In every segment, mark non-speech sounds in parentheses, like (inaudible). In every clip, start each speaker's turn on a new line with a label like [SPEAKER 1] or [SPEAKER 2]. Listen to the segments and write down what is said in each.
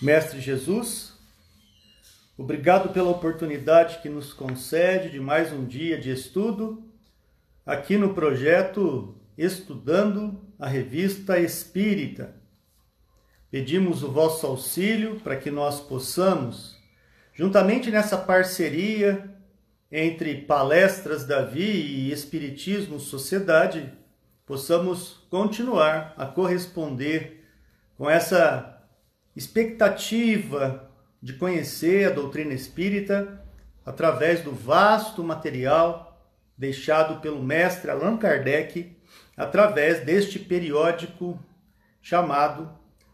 [SPEAKER 1] Mestre Jesus, obrigado pela oportunidade que nos concede de mais um dia de estudo aqui no projeto Estudando a Revista Espírita. Pedimos o vosso auxílio para que nós possamos, juntamente nessa parceria entre Palestras Davi e Espiritismo Sociedade, possamos continuar a corresponder com essa expectativa de conhecer a doutrina espírita através do vasto material deixado pelo mestre Allan Kardec através deste periódico chamado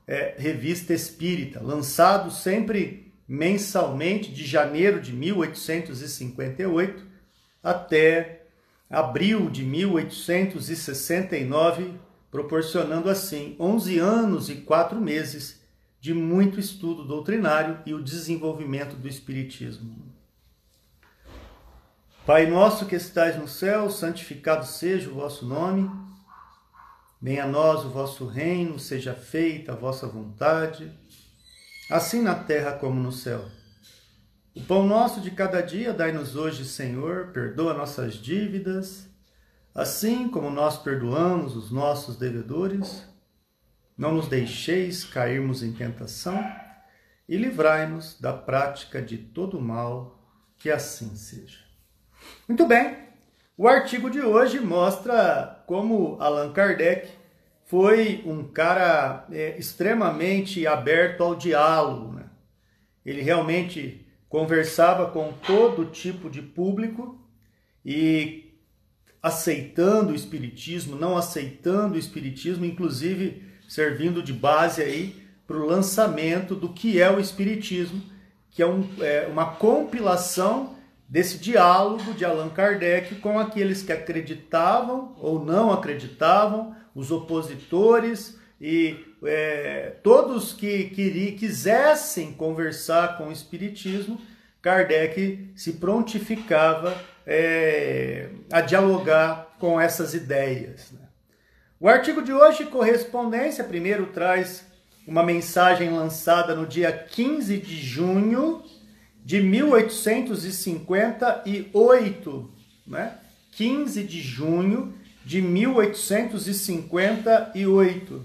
[SPEAKER 1] é, Revista Espírita, lançado sempre mensalmente de janeiro de 1858 até abril de 1869, proporcionando assim 11 anos e 4 meses de muito estudo doutrinário e o desenvolvimento do Espiritismo. Pai nosso que estais no céu, santificado seja o vosso nome. Venha a nós o vosso reino, seja feita a vossa vontade, assim na terra como no céu. O pão nosso de cada dia dai-nos hoje, Senhor, perdoa nossas dívidas, assim como nós perdoamos os nossos devedores não nos deixeis cairmos em tentação e livrai-nos da prática de todo mal, que assim seja. Muito bem, o artigo de hoje mostra como Allan Kardec foi um cara é, extremamente aberto ao diálogo. Né? Ele realmente conversava com todo tipo de público e aceitando o espiritismo, não aceitando o espiritismo, inclusive servindo de base aí para o lançamento do que é o Espiritismo, que é, um, é uma compilação desse diálogo de Allan Kardec com aqueles que acreditavam ou não acreditavam, os opositores e é, todos que queri, quisessem conversar com o Espiritismo, Kardec se prontificava é, a dialogar com essas ideias. Né? O artigo de hoje, correspondência, primeiro traz uma mensagem lançada no dia 15 de junho de 1858, né? 15 de junho de 1858.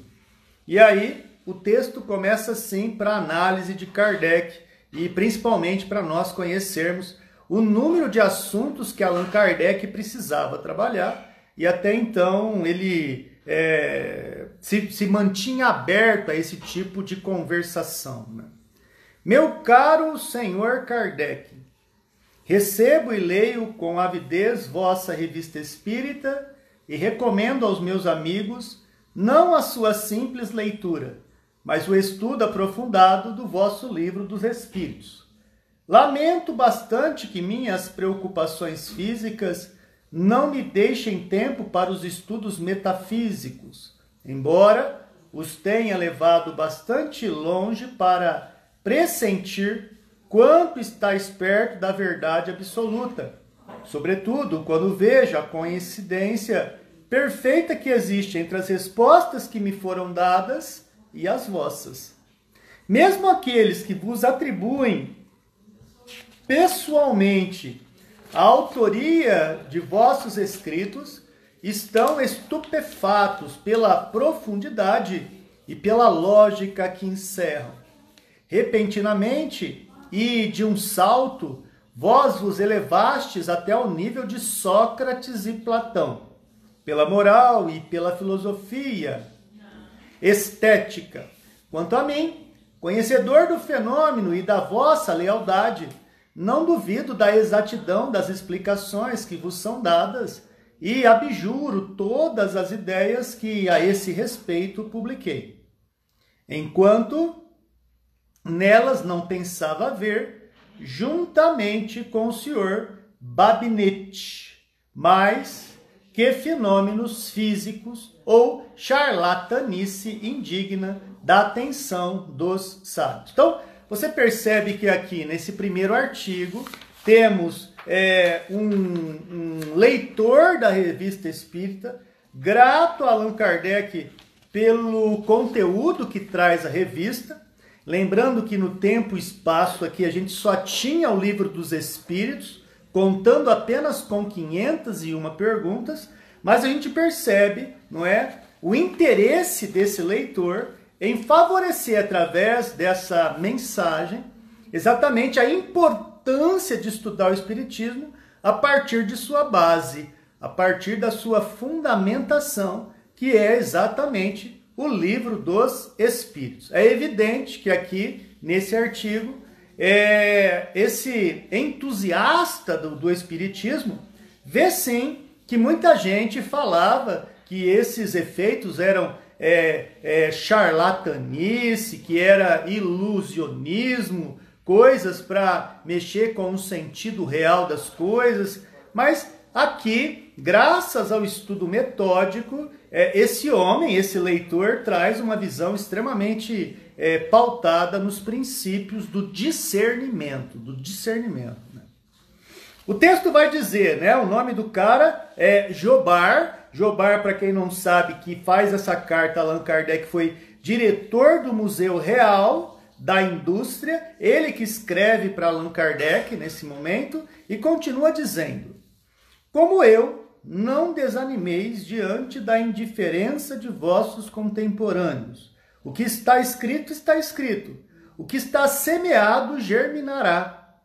[SPEAKER 1] E aí o texto começa assim para análise de Kardec e principalmente para nós conhecermos o número de assuntos que Allan Kardec precisava trabalhar e até então ele é, se, se mantinha aberto a esse tipo de conversação. Né? Meu caro senhor Kardec, recebo e leio com avidez vossa revista espírita e recomendo aos meus amigos não a sua simples leitura, mas o estudo aprofundado do vosso livro dos Espíritos. Lamento bastante que minhas preocupações físicas não me deixem tempo para os estudos metafísicos, embora os tenha levado bastante longe para pressentir quanto está perto da verdade absoluta, sobretudo quando vejo a coincidência perfeita que existe entre as respostas que me foram dadas e as vossas. Mesmo aqueles que vos atribuem pessoalmente a autoria de vossos escritos estão estupefatos pela profundidade e pela lógica que encerram. Repentinamente e de um salto, vós vos elevastes até o nível de Sócrates e Platão, pela moral e pela filosofia estética. Quanto a mim, conhecedor do fenômeno e da vossa lealdade, não duvido da exatidão das explicações que vos são dadas e abjuro todas as ideias que a esse respeito publiquei. Enquanto nelas não pensava ver, juntamente com o senhor Babinet, mais que fenômenos físicos ou charlatanice indigna da atenção dos sábios. Então, você percebe que aqui nesse primeiro artigo temos é, um, um, leitor da revista Espírita, grato a Allan Kardec pelo conteúdo que traz a revista, Lembrando que no tempo e espaço aqui a gente só tinha o livro dos Espíritos, contando apenas com 501 perguntas, mas a gente percebe, não é, o interesse desse leitor em favorecer através dessa mensagem exatamente a importância de estudar o espiritismo a partir de sua base, a partir da sua fundamentação, que é exatamente o livro dos Espíritos. É evidente que aqui, nesse artigo, é, esse entusiasta do, do Espiritismo vê sim que muita gente falava que esses efeitos eram é, é, charlatanice, que era ilusionismo, coisas para mexer com o sentido real das coisas, mas aqui, graças ao estudo metódico, é, esse homem, esse leitor, traz uma visão extremamente é, pautada nos princípios do discernimento, do discernimento. Né? O texto vai dizer, né? O nome do cara é Jobar. Jobar, para quem não sabe, que faz essa carta, Allan Kardec foi diretor do Museu Real da indústria, ele que escreve para Allan Kardec nesse momento e continua dizendo: Como eu, não desanimeis diante da indiferença de vossos contemporâneos. O que está escrito, está escrito. O que está semeado, germinará.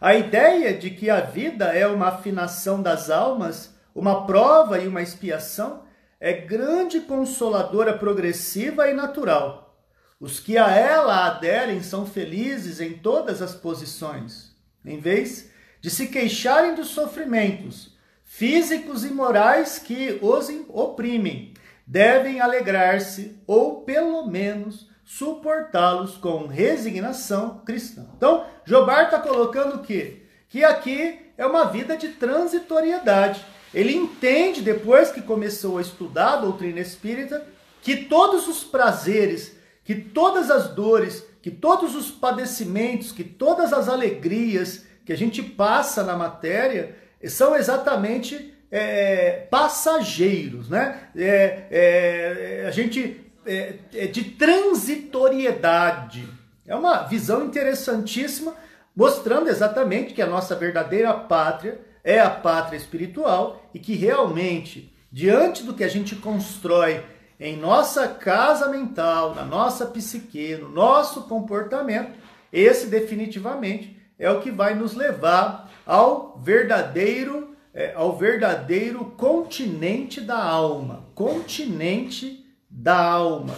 [SPEAKER 1] A ideia de que a vida é uma afinação das almas, uma prova e uma expiação, é grande consoladora progressiva e natural. Os que a ela aderem são felizes em todas as posições, em vez de se queixarem dos sofrimentos físicos e morais que os oprimem. Devem alegrar-se ou, pelo menos, suportá-los com resignação cristã. Então, Jobar está colocando o quê? Que aqui é uma vida de transitoriedade. Ele entende, depois que começou a estudar a doutrina espírita, que todos os prazeres que todas as dores, que todos os padecimentos, que todas as alegrias que a gente passa na matéria são exatamente é, passageiros, né? É, é, a gente é, é de transitoriedade. É uma visão interessantíssima, mostrando exatamente que a nossa verdadeira pátria é a pátria espiritual e que realmente, diante do que a gente constrói em nossa casa mental, na nossa psique, no nosso comportamento, esse definitivamente é o que vai nos levar ao verdadeiro, é, ao verdadeiro continente da alma, continente da alma.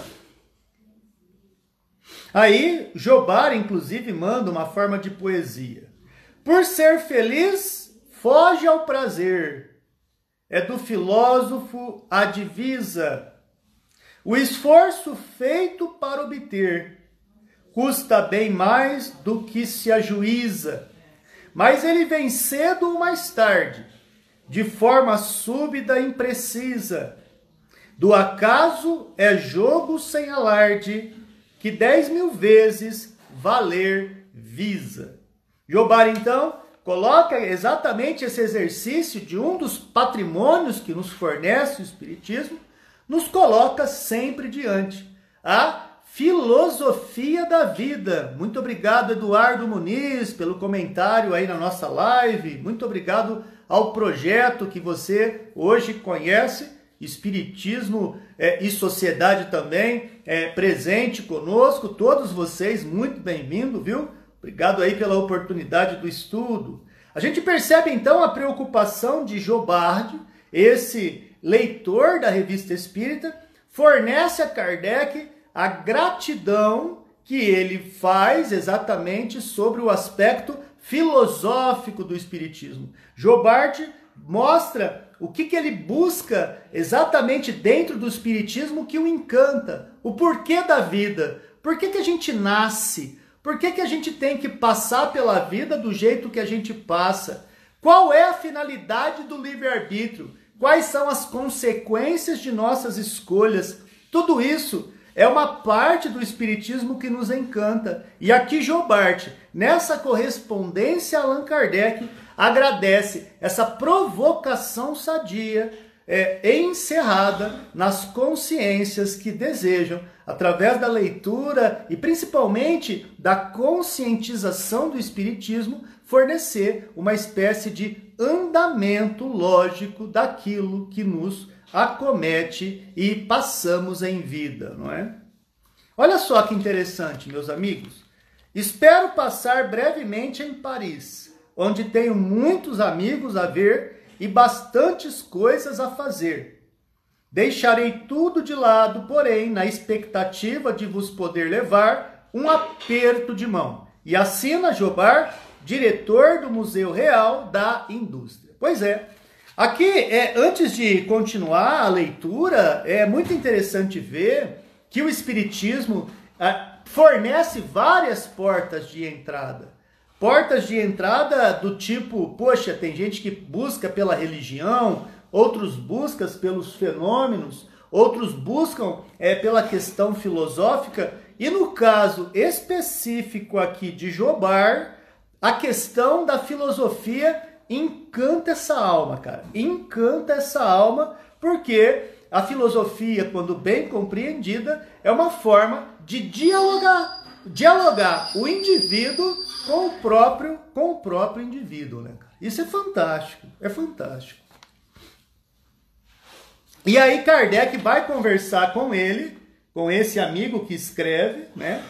[SPEAKER 1] Aí Jobar, inclusive, manda uma forma de poesia. Por ser feliz, foge ao prazer. É do filósofo a divisa o esforço feito para obter custa bem mais do que se ajuiza, mas ele vem cedo ou mais tarde, de forma súbita e imprecisa. Do acaso é jogo sem alarde, que dez mil vezes valer visa. Jobar, então, coloca exatamente esse exercício de um dos patrimônios que nos fornece o Espiritismo, nos coloca sempre diante a filosofia da vida. Muito obrigado, Eduardo Muniz, pelo comentário aí na nossa live. Muito obrigado ao projeto que você hoje conhece, Espiritismo é, e Sociedade também, é, presente conosco. Todos vocês, muito bem-vindo, viu? Obrigado aí pela oportunidade do estudo. A gente percebe então a preocupação de Jobardi, esse leitor da revista espírita, fornece a Kardec a gratidão que ele faz exatamente sobre o aspecto filosófico do espiritismo. Jobart mostra o que, que ele busca exatamente dentro do espiritismo que o encanta, o porquê da vida, por que, que a gente nasce, por que, que a gente tem que passar pela vida do jeito que a gente passa, qual é a finalidade do livre-arbítrio quais são as consequências de nossas escolhas. Tudo isso é uma parte do Espiritismo que nos encanta. E aqui Jobart, nessa correspondência Allan Kardec, agradece essa provocação sadia é, encerrada nas consciências que desejam através da leitura e principalmente da conscientização do Espiritismo, fornecer uma espécie de andamento lógico daquilo que nos acomete e passamos em vida, não é? Olha só que interessante, meus amigos. Espero passar brevemente em Paris, onde tenho muitos amigos a ver e bastantes coisas a fazer. Deixarei tudo de lado, porém, na expectativa de vos poder levar um aperto de mão. E assina Jobar, diretor do Museu Real da Indústria. Pois é. Aqui, é, antes de continuar a leitura, é muito interessante ver que o Espiritismo é, fornece várias portas de entrada. Portas de entrada do tipo, poxa, tem gente que busca pela religião, outros buscam pelos fenômenos, outros buscam é, pela questão filosófica, e no caso específico aqui de Jobar, a questão da filosofia encanta essa alma, cara. Encanta essa alma, porque a filosofia, quando bem compreendida, é uma forma de dialogar, dialogar o indivíduo com o próprio, com o próprio indivíduo, né? Isso é fantástico, é fantástico. E aí Kardec vai conversar com ele, com esse amigo que escreve, né?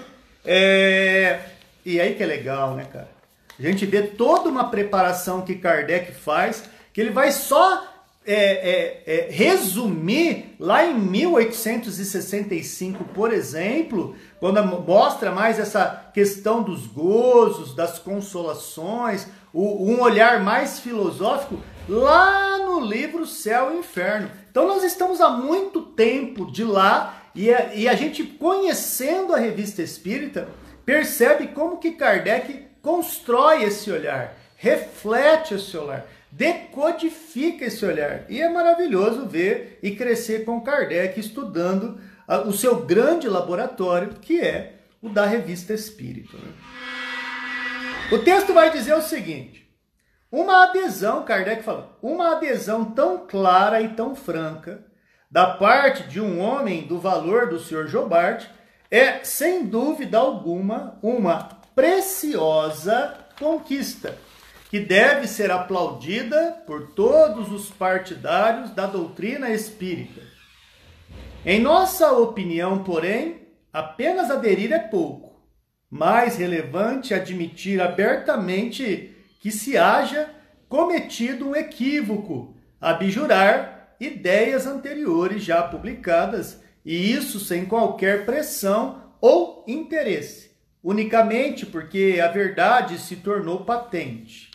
[SPEAKER 1] É... E aí que é legal, né, cara? A gente vê toda uma preparação que Kardec faz, que ele vai só é, é, é, resumir lá em 1865, por exemplo, quando mostra mais essa questão dos gozos, das consolações, o, um olhar mais filosófico, lá no livro Céu e Inferno. Então nós estamos há muito tempo de lá e a, e a gente conhecendo a revista espírita percebe como que Kardec constrói esse olhar, reflete esse olhar, decodifica esse olhar. E é maravilhoso ver e crescer com Kardec estudando o seu grande laboratório, que é o da Revista Espírita. Né? O texto vai dizer o seguinte: uma adesão, Kardec fala, uma adesão tão clara e tão franca da parte de um homem do valor do Sr. Jobart é, sem dúvida alguma, uma preciosa conquista, que deve ser aplaudida por todos os partidários da doutrina espírita. Em nossa opinião, porém, apenas aderir é pouco. Mais relevante admitir abertamente que se haja cometido um equívoco, abjurar ideias anteriores já publicadas, e isso sem qualquer pressão ou interesse unicamente porque a verdade se tornou patente.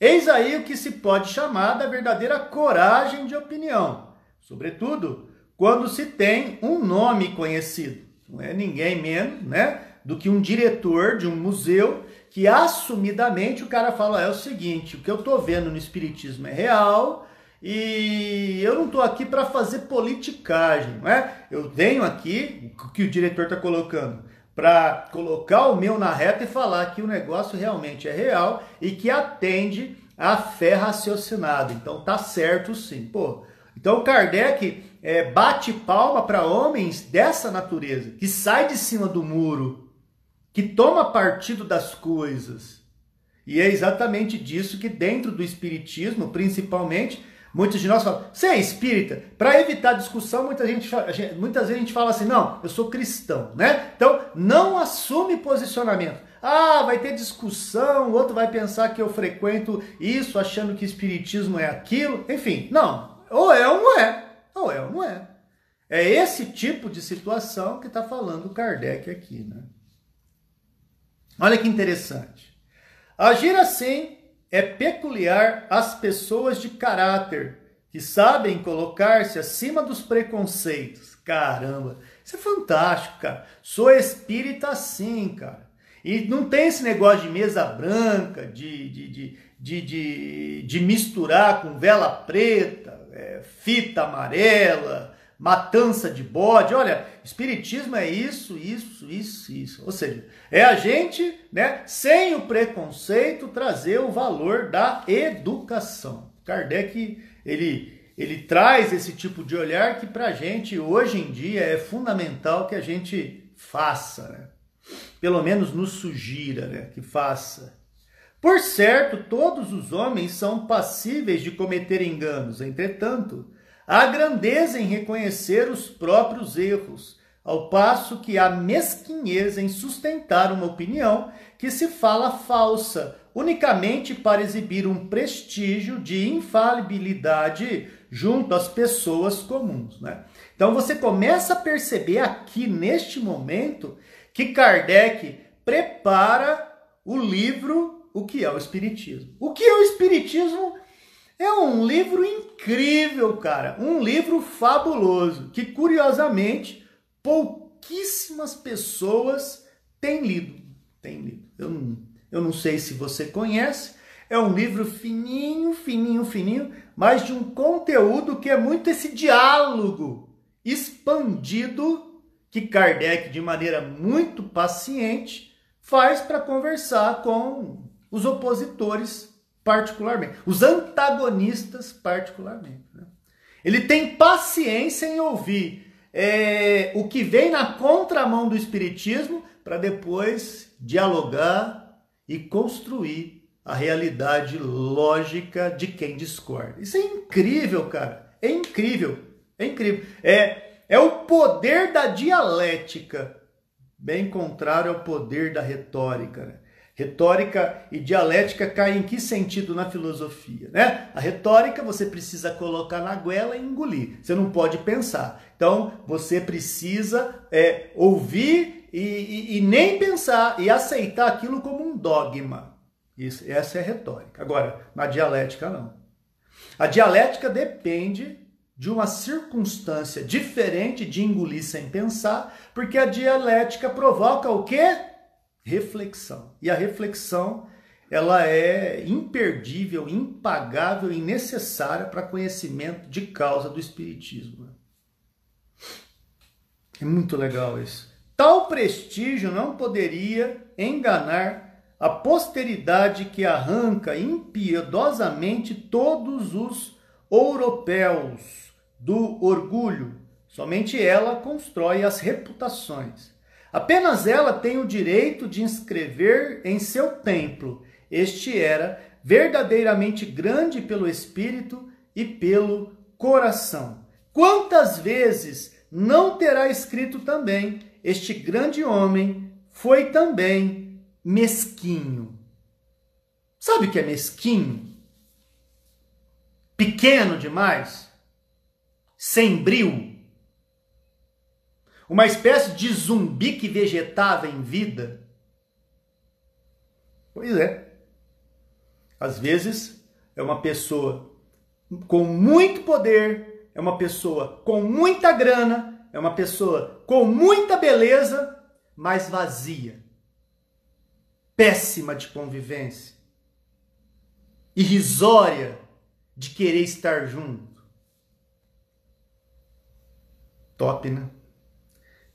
[SPEAKER 1] Eis aí o que se pode chamar da verdadeira coragem de opinião, sobretudo quando se tem um nome conhecido. Não é ninguém menos, né, do que um diretor de um museu que assumidamente o cara fala é o seguinte, o que eu estou vendo no espiritismo é real, e eu não estou aqui para fazer politicagem, não é? Eu venho aqui, o que o diretor está colocando, para colocar o meu na reta e falar que o negócio realmente é real e que atende à fé raciocinada. Então tá certo sim. Pô, então Kardec é, bate palma para homens dessa natureza, que sai de cima do muro, que toma partido das coisas. E é exatamente disso que dentro do espiritismo, principalmente, Muitos de nós falam, você é espírita? Para evitar discussão, muita gente, muitas vezes a gente fala assim, não, eu sou cristão, né? Então, não assume posicionamento. Ah, vai ter discussão, o outro vai pensar que eu frequento isso, achando que espiritismo é aquilo. Enfim, não. Ou é ou não é. Ou é ou não é. É esse tipo de situação que está falando Kardec aqui, né? Olha que interessante. Agir assim é peculiar às pessoas de caráter que sabem colocar-se acima dos preconceitos. Caramba, isso é fantástico, cara. Sou espírita assim, cara. E não tem esse negócio de mesa branca, de, de, de, de, misturar com vela preta, é, fita amarela, matança de bode. Olha, espiritismo é isso, isso, isso, isso. Ou seja, é a gente, né, sem o preconceito, trazer o valor da educação. Kardec, ele ele traz esse tipo de olhar que para a gente hoje em dia é fundamental que a gente faça, né? pelo menos nos sugira né? que faça. Por certo, todos os homens são passíveis de cometer enganos, entretanto, há grandeza em reconhecer os próprios erros, ao passo que há mesquinhez em sustentar uma opinião que se fala falsa, unicamente para exibir um prestígio de infalibilidade junto às pessoas comuns. Né? Então você começa a perceber aqui neste momento que Kardec prepara o livro O que é o Espiritismo. O que é o Espiritismo? É um livro incrível, cara. Um livro fabuloso que, curiosamente, pouquíssimas pessoas têm lido. Têm lido. Eu não, eu não sei se você conhece. É um livro fininho, fininho, fininho, mas de um conteúdo que é muito esse diálogo expandido que Kardec, de maneira muito paciente, faz para conversar com os opositores, particularmente, os antagonistas, particularmente. Né? Ele tem paciência em ouvir é, o que vem na contramão do Espiritismo para depois dialogar e construir a realidade lógica de quem discorda. Isso é incrível, cara. É incrível. É incrível. É, é o poder da dialética, bem contrário ao poder da retórica. Né? Retórica e dialética caem em que sentido na filosofia? Né? A retórica você precisa colocar na goela e engolir. Você não pode pensar. Então você precisa é, ouvir e, e, e nem pensar e aceitar aquilo como um dogma. Isso, essa é a retórica. Agora, na dialética, não. A dialética depende de uma circunstância diferente de engolir sem pensar, porque a dialética provoca o quê? Reflexão. E a reflexão, ela é imperdível, impagável e necessária para conhecimento de causa do espiritismo. É muito legal isso. Tal prestígio não poderia enganar a posteridade que arranca impiedosamente todos os europeus do orgulho. Somente ela constrói as reputações. Apenas ela tem o direito de inscrever em seu templo. Este era verdadeiramente grande pelo espírito e pelo coração. Quantas vezes não terá escrito também: Este grande homem foi também mesquinho. Sabe o que é mesquinho? Pequeno demais? Sem bril? Uma espécie de zumbi que vegetava em vida? Pois é. Às vezes é uma pessoa com muito poder, é uma pessoa com muita grana, é uma pessoa com muita beleza, mas vazia péssima de convivência, irrisória de querer estar junto. Top, né?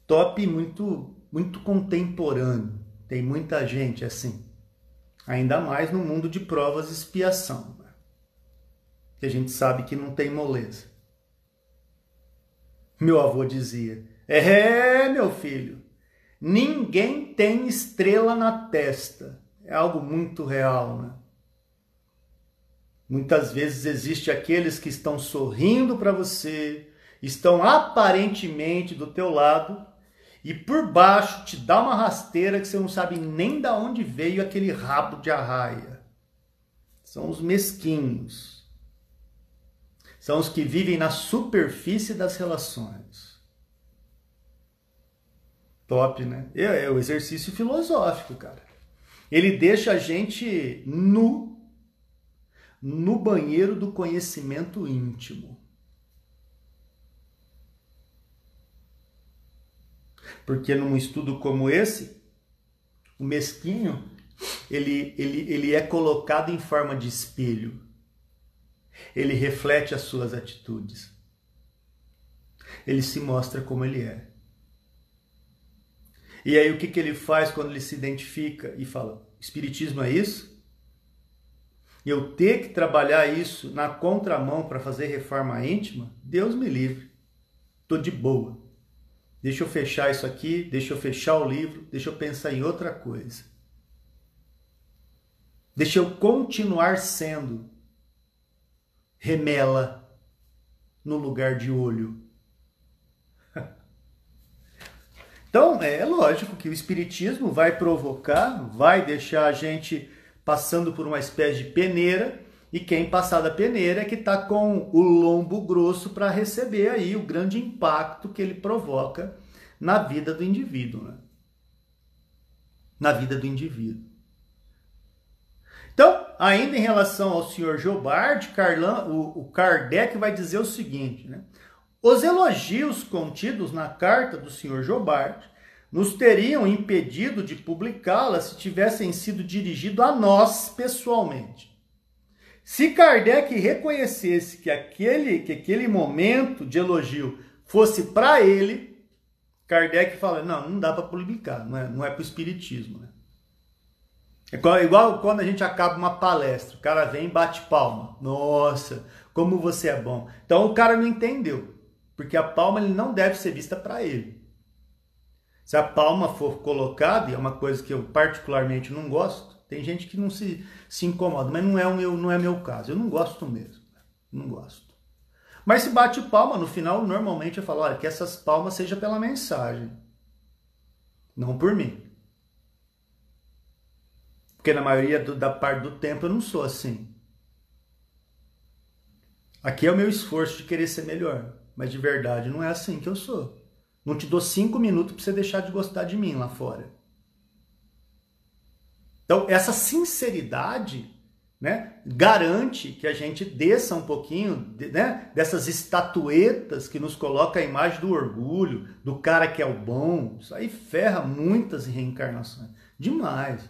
[SPEAKER 1] Top muito muito contemporâneo. Tem muita gente assim. Ainda mais no mundo de provas e expiação. Né? Que a gente sabe que não tem moleza. Meu avô dizia: É, meu filho, Ninguém tem estrela na testa. É algo muito real, né? Muitas vezes existe aqueles que estão sorrindo para você, estão aparentemente do teu lado e por baixo te dá uma rasteira que você não sabe nem da onde veio aquele rabo de arraia. São os mesquinhos. São os que vivem na superfície das relações. Top, né? É, é o exercício filosófico, cara. Ele deixa a gente nu, no banheiro do conhecimento íntimo. Porque num estudo como esse, o mesquinho, ele, ele, ele é colocado em forma de espelho. Ele reflete as suas atitudes. Ele se mostra como ele é. E aí o que, que ele faz quando ele se identifica e fala: Espiritismo é isso? eu ter que trabalhar isso na contramão para fazer reforma íntima, Deus me livre. Tô de boa. Deixa eu fechar isso aqui, deixa eu fechar o livro, deixa eu pensar em outra coisa. Deixa eu continuar sendo remela no lugar de olho. (laughs) Então, é lógico que o Espiritismo vai provocar, vai deixar a gente passando por uma espécie de peneira, e quem passar da peneira é que está com o lombo grosso para receber aí o grande impacto que ele provoca na vida do indivíduo. Né? Na vida do indivíduo. Então, ainda em relação ao senhor Jobard, Carlan, o, o Kardec vai dizer o seguinte: né? os elogios contidos na carta do senhor Jobard nos teriam impedido de publicá-la se tivessem sido dirigidos a nós pessoalmente. Se Kardec reconhecesse que aquele, que aquele momento de elogio fosse para ele, Kardec fala: não, não dá para publicar, não é, não é para o Espiritismo. Né? É igual, igual quando a gente acaba uma palestra, o cara vem e bate palma. Nossa, como você é bom. Então o cara não entendeu, porque a palma ele não deve ser vista para ele. Se a palma for colocada, e é uma coisa que eu particularmente não gosto, tem gente que não se, se incomoda, mas não é, o meu, não é meu caso. Eu não gosto mesmo. Não gosto. Mas se bate palma, no final, normalmente eu falo, olha, que essas palmas sejam pela mensagem. Não por mim. Porque na maioria do, da parte do tempo eu não sou assim. Aqui é o meu esforço de querer ser melhor. Mas de verdade não é assim que eu sou. Não te dou cinco minutos para você deixar de gostar de mim lá fora. Então, essa sinceridade né, garante que a gente desça um pouquinho né, dessas estatuetas que nos coloca a imagem do orgulho, do cara que é o bom. Isso aí ferra muitas reencarnações. Demais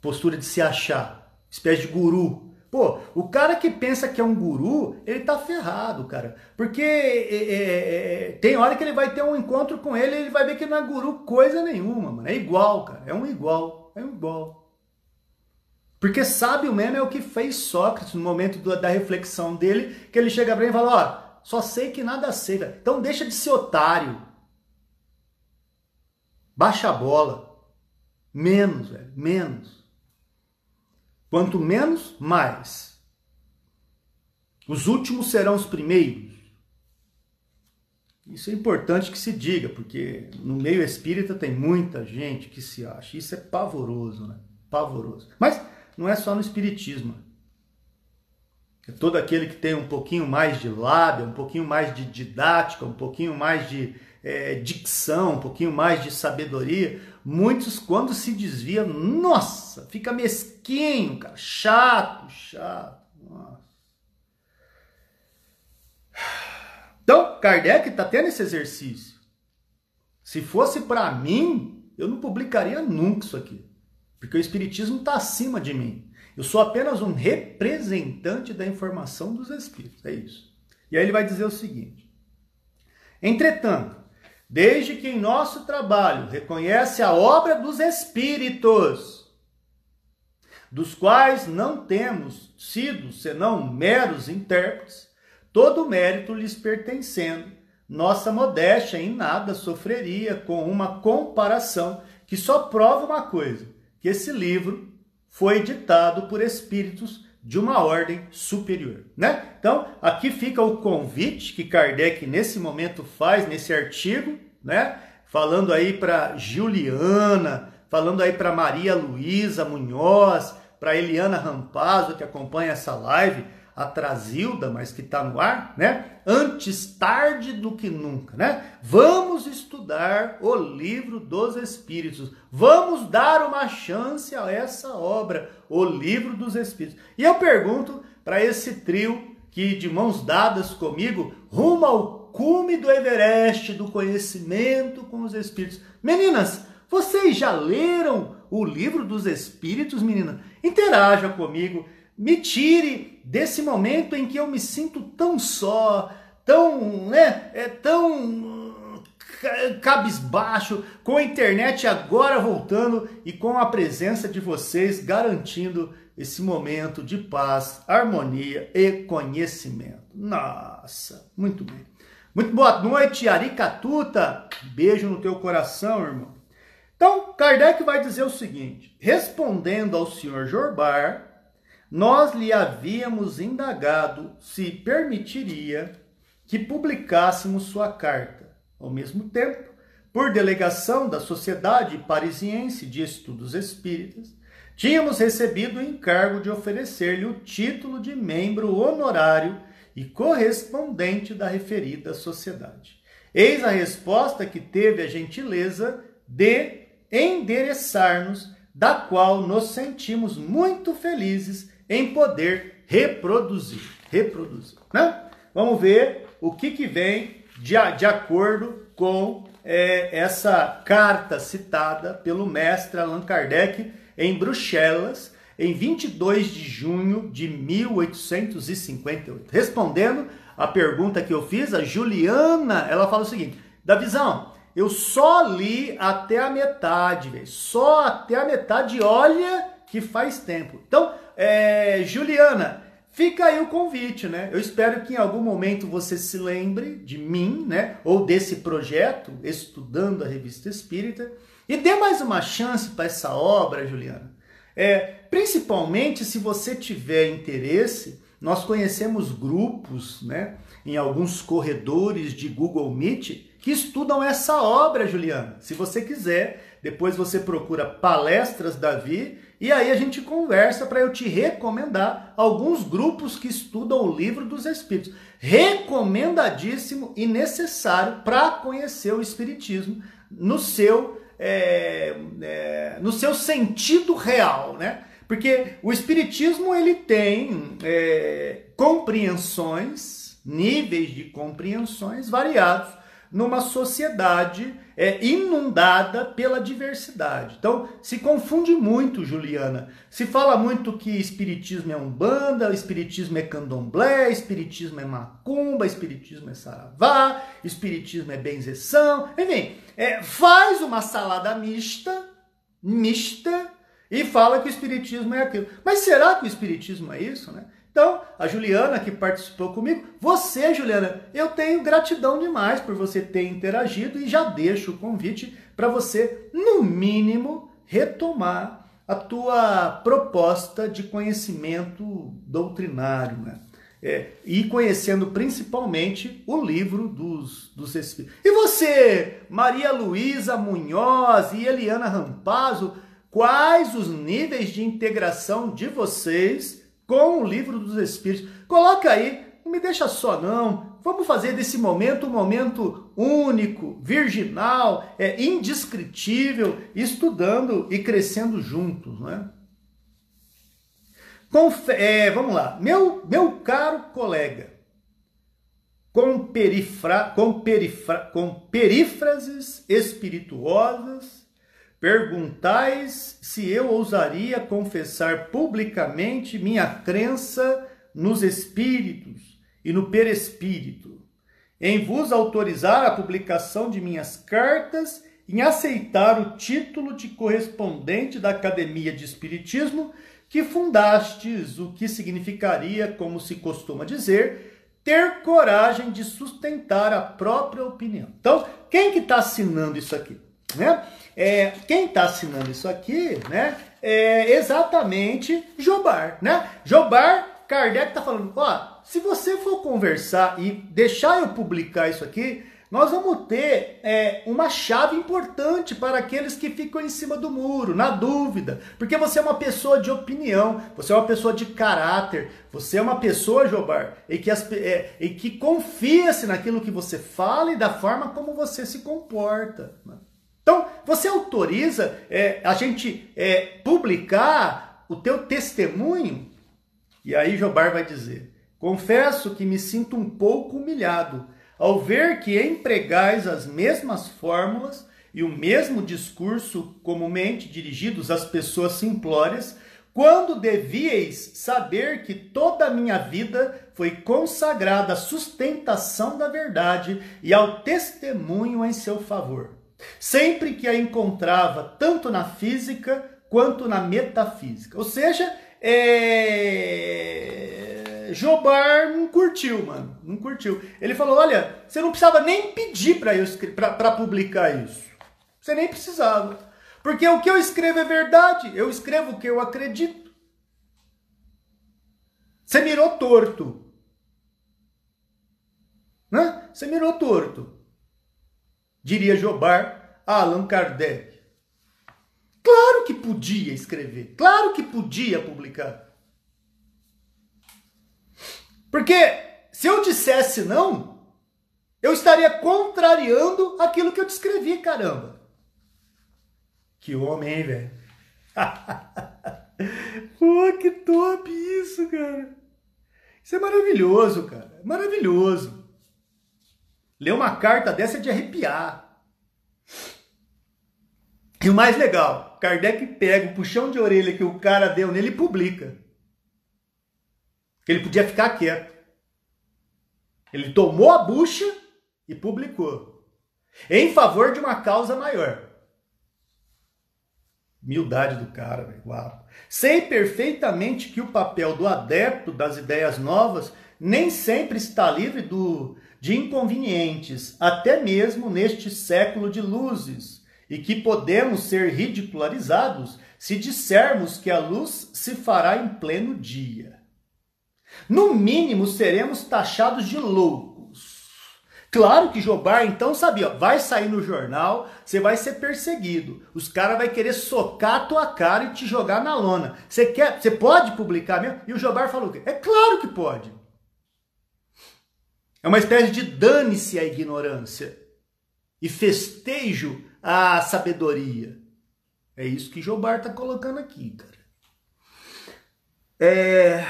[SPEAKER 1] postura de se achar, espécie de guru. Pô, o cara que pensa que é um guru, ele tá ferrado, cara. Porque é, é, é, tem hora que ele vai ter um encontro com ele e ele vai ver que não é guru coisa nenhuma, mano. É igual, cara. É um igual. É um igual. Porque sabe o mesmo é o que fez Sócrates no momento da reflexão dele, que ele chega pra ele e fala, ó, só sei que nada sei, velho. Então deixa de ser otário. Baixa a bola. Menos, velho. Menos. Quanto menos, mais. Os últimos serão os primeiros. Isso é importante que se diga, porque no meio espírita tem muita gente que se acha. Isso é pavoroso, né? Pavoroso. Mas não é só no espiritismo. É todo aquele que tem um pouquinho mais de lábia, um pouquinho mais de didática, um pouquinho mais de é, dicção, um pouquinho mais de sabedoria, muitos, quando se desvia, nossa, fica mesquinho, cara, chato, chato. Nossa. Então, Kardec está tendo esse exercício. Se fosse para mim, eu não publicaria nunca isso aqui. Porque o Espiritismo está acima de mim. Eu sou apenas um representante da informação dos Espíritos. É isso. E aí ele vai dizer o seguinte: Entretanto, desde que em nosso trabalho reconhece a obra dos Espíritos, dos quais não temos sido senão meros intérpretes, todo mérito lhes pertencendo, nossa modéstia em nada sofreria com uma comparação que só prova uma coisa: que esse livro foi ditado por espíritos de uma ordem superior, né? Então, aqui fica o convite que Kardec nesse momento faz nesse artigo, né? Falando aí para Juliana, falando aí para Maria Luísa Munhoz, para Eliana Rampazzo que acompanha essa live, a Trazilda, mas que está no ar, né? Antes tarde do que nunca, né? Vamos estudar o livro dos Espíritos. Vamos dar uma chance a essa obra, o livro dos Espíritos. E eu pergunto para esse trio que de mãos dadas comigo rumo ao cume do Everest do conhecimento com os Espíritos. Meninas, vocês já leram o livro dos Espíritos, meninas? Interaja comigo me tire desse momento em que eu me sinto tão só, tão, né, é tão cabisbaixo, com a internet agora voltando e com a presença de vocês garantindo esse momento de paz, harmonia e conhecimento. Nossa, muito bem. Muito boa noite, Aricatuta. Beijo no teu coração, irmão. Então, Kardec vai dizer o seguinte: respondendo ao senhor Jorbar, nós lhe havíamos indagado se permitiria que publicássemos sua carta. Ao mesmo tempo, por delegação da Sociedade Parisiense de Estudos Espíritas, tínhamos recebido o encargo de oferecer-lhe o título de membro honorário e correspondente da referida sociedade. Eis a resposta que teve a gentileza de endereçar-nos, da qual nos sentimos muito felizes em poder reproduzir. Reproduzir. Né? Vamos ver o que, que vem de, de acordo com é, essa carta citada pelo mestre Allan Kardec em Bruxelas, em 22 de junho de 1858. Respondendo a pergunta que eu fiz, a Juliana, ela fala o seguinte: Davizão, eu só li até a metade, véio, só até a metade, olha que faz tempo. Então, é, Juliana, fica aí o convite, né? Eu espero que em algum momento você se lembre de mim, né? Ou desse projeto, estudando a revista Espírita, e dê mais uma chance para essa obra, Juliana. É, principalmente se você tiver interesse, nós conhecemos grupos, né, em alguns corredores de Google Meet que estudam essa obra, Juliana. Se você quiser, depois você procura Palestras Davi e aí a gente conversa para eu te recomendar alguns grupos que estudam o livro dos Espíritos. Recomendadíssimo e necessário para conhecer o Espiritismo no seu é, é, no seu sentido real, né? Porque o Espiritismo ele tem é, compreensões, níveis de compreensões variados numa sociedade é, inundada pela diversidade. Então, se confunde muito, Juliana. Se fala muito que espiritismo é umbanda, espiritismo é candomblé, espiritismo é macumba, espiritismo é saravá, espiritismo é benzeção. Enfim, é, faz uma salada mista, mista, e fala que o espiritismo é aquilo. Mas será que o espiritismo é isso, né? Então, a Juliana que participou comigo, você, Juliana, eu tenho gratidão demais por você ter interagido e já deixo o convite para você, no mínimo, retomar a tua proposta de conhecimento doutrinário, né? É, e conhecendo principalmente o livro dos, dos Espíritos. E você, Maria Luísa Munhoz e Eliana Rampazzo, quais os níveis de integração de vocês com o livro dos Espíritos. Coloca aí, não me deixa só não. Vamos fazer desse momento um momento único, virginal, é indescritível, estudando e crescendo juntos, né? Confe é, vamos lá, meu, meu caro colega, com, perifra, com, perifra, com perífrases espirituosas Perguntais se eu ousaria confessar publicamente minha crença nos espíritos e no perespírito, em vos autorizar a publicação de minhas cartas, em aceitar o título de correspondente da Academia de Espiritismo que fundastes, o que significaria, como se costuma dizer, ter coragem de sustentar a própria opinião. Então, quem que está assinando isso aqui? Né? É, quem está assinando isso aqui né, é exatamente Jobar. Né? Jobar, Kardec está falando, ó, se você for conversar e deixar eu publicar isso aqui, nós vamos ter é, uma chave importante para aqueles que ficam em cima do muro, na dúvida. Porque você é uma pessoa de opinião, você é uma pessoa de caráter, você é uma pessoa, Jobar, e que, é, que confia-se naquilo que você fala e da forma como você se comporta. Né? Então, você autoriza é, a gente é, publicar o teu testemunho? E aí Jobar vai dizer: Confesso que me sinto um pouco humilhado ao ver que empregais as mesmas fórmulas e o mesmo discurso comumente dirigidos às pessoas simplórias quando devíeis saber que toda a minha vida foi consagrada à sustentação da verdade e ao testemunho em seu favor. Sempre que a encontrava, tanto na física quanto na metafísica. Ou seja, é... Jobar não curtiu, mano. Não curtiu. Ele falou: olha, você não precisava nem pedir para publicar isso. Você nem precisava. Porque o que eu escrevo é verdade. Eu escrevo o que eu acredito. Você mirou torto. Né? Você mirou torto. Diria Jobar a Allan Kardec. Claro que podia escrever. Claro que podia publicar. Porque se eu dissesse não, eu estaria contrariando aquilo que eu descrevi, caramba. Que homem, hein, velho? (laughs) Pô, que top isso, cara. Isso é maravilhoso, cara. Maravilhoso. Ler uma carta dessa é de arrepiar. E o mais legal, Kardec pega o puxão de orelha que o cara deu nele e publica. Ele podia ficar quieto. Ele tomou a bucha e publicou. Em favor de uma causa maior. Humildade do cara, velho. Uau. Sei perfeitamente que o papel do adepto das ideias novas nem sempre está livre do, de inconvenientes, até mesmo neste século de luzes, e que podemos ser ridicularizados se dissermos que a luz se fará em pleno dia. No mínimo, seremos taxados de loucos Claro que Jobar então sabia, vai sair no jornal, você vai ser perseguido. Os caras vão querer socar a tua cara e te jogar na lona. Você quer, você pode publicar mesmo? E o Jobar falou o quê? É claro que pode. É uma espécie de dane-se a ignorância e festejo a sabedoria. É isso que Jobar está colocando aqui, cara. É...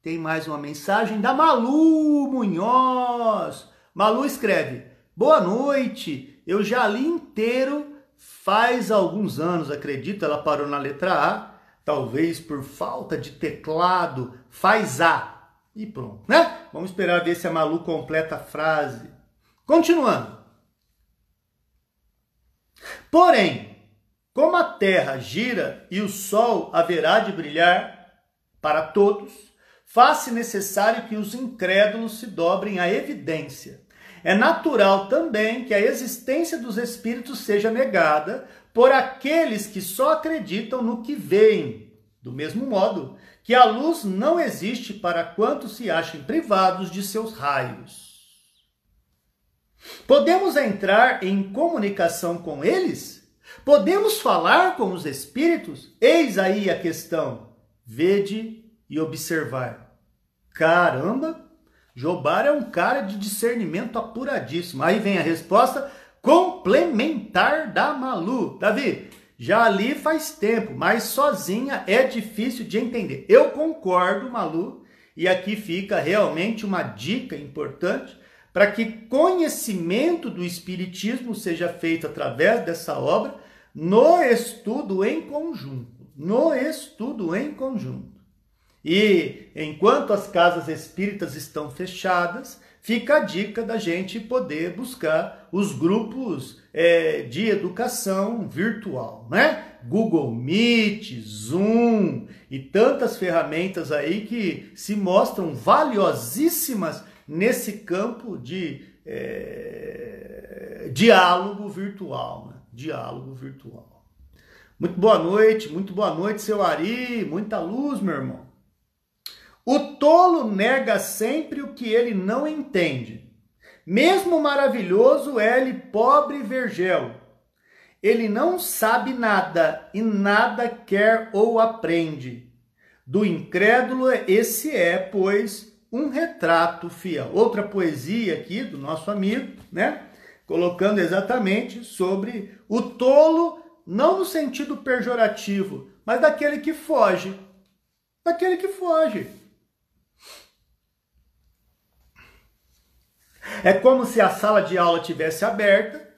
[SPEAKER 1] Tem mais uma mensagem da Malu Munhoz. Malu escreve: Boa noite, eu já li inteiro faz alguns anos, acredito. Ela parou na letra A, talvez por falta de teclado, faz A. E pronto, né? Vamos esperar ver se a Malu completa a frase. Continuando. Porém, como a terra gira e o sol haverá de brilhar para todos, faz-se necessário que os incrédulos se dobrem à evidência é natural também que a existência dos espíritos seja negada por aqueles que só acreditam no que veem. Do mesmo modo que a luz não existe para quantos se achem privados de seus raios. Podemos entrar em comunicação com eles? Podemos falar com os espíritos? Eis aí a questão. Vede e observar. Caramba! Jobar é um cara de discernimento apuradíssimo. Aí vem a resposta complementar da Malu. Davi, já li faz tempo, mas sozinha é difícil de entender. Eu concordo, Malu, e aqui fica realmente uma dica importante para que conhecimento do Espiritismo seja feito através dessa obra no estudo em conjunto. No estudo em conjunto. E enquanto as casas espíritas estão fechadas, fica a dica da gente poder buscar os grupos é, de educação virtual, né? Google Meet, Zoom e tantas ferramentas aí que se mostram valiosíssimas nesse campo de é, diálogo virtual, né? diálogo virtual. Muito boa noite, muito boa noite, seu Ari, muita luz, meu irmão. O tolo nega sempre o que ele não entende. Mesmo maravilhoso ele pobre vergel. Ele não sabe nada e nada quer ou aprende. Do incrédulo esse é, pois, um retrato fiel. Outra poesia aqui do nosso amigo, né? Colocando exatamente sobre o tolo, não no sentido pejorativo, mas daquele que foge. Daquele que foge. É como se a sala de aula tivesse aberta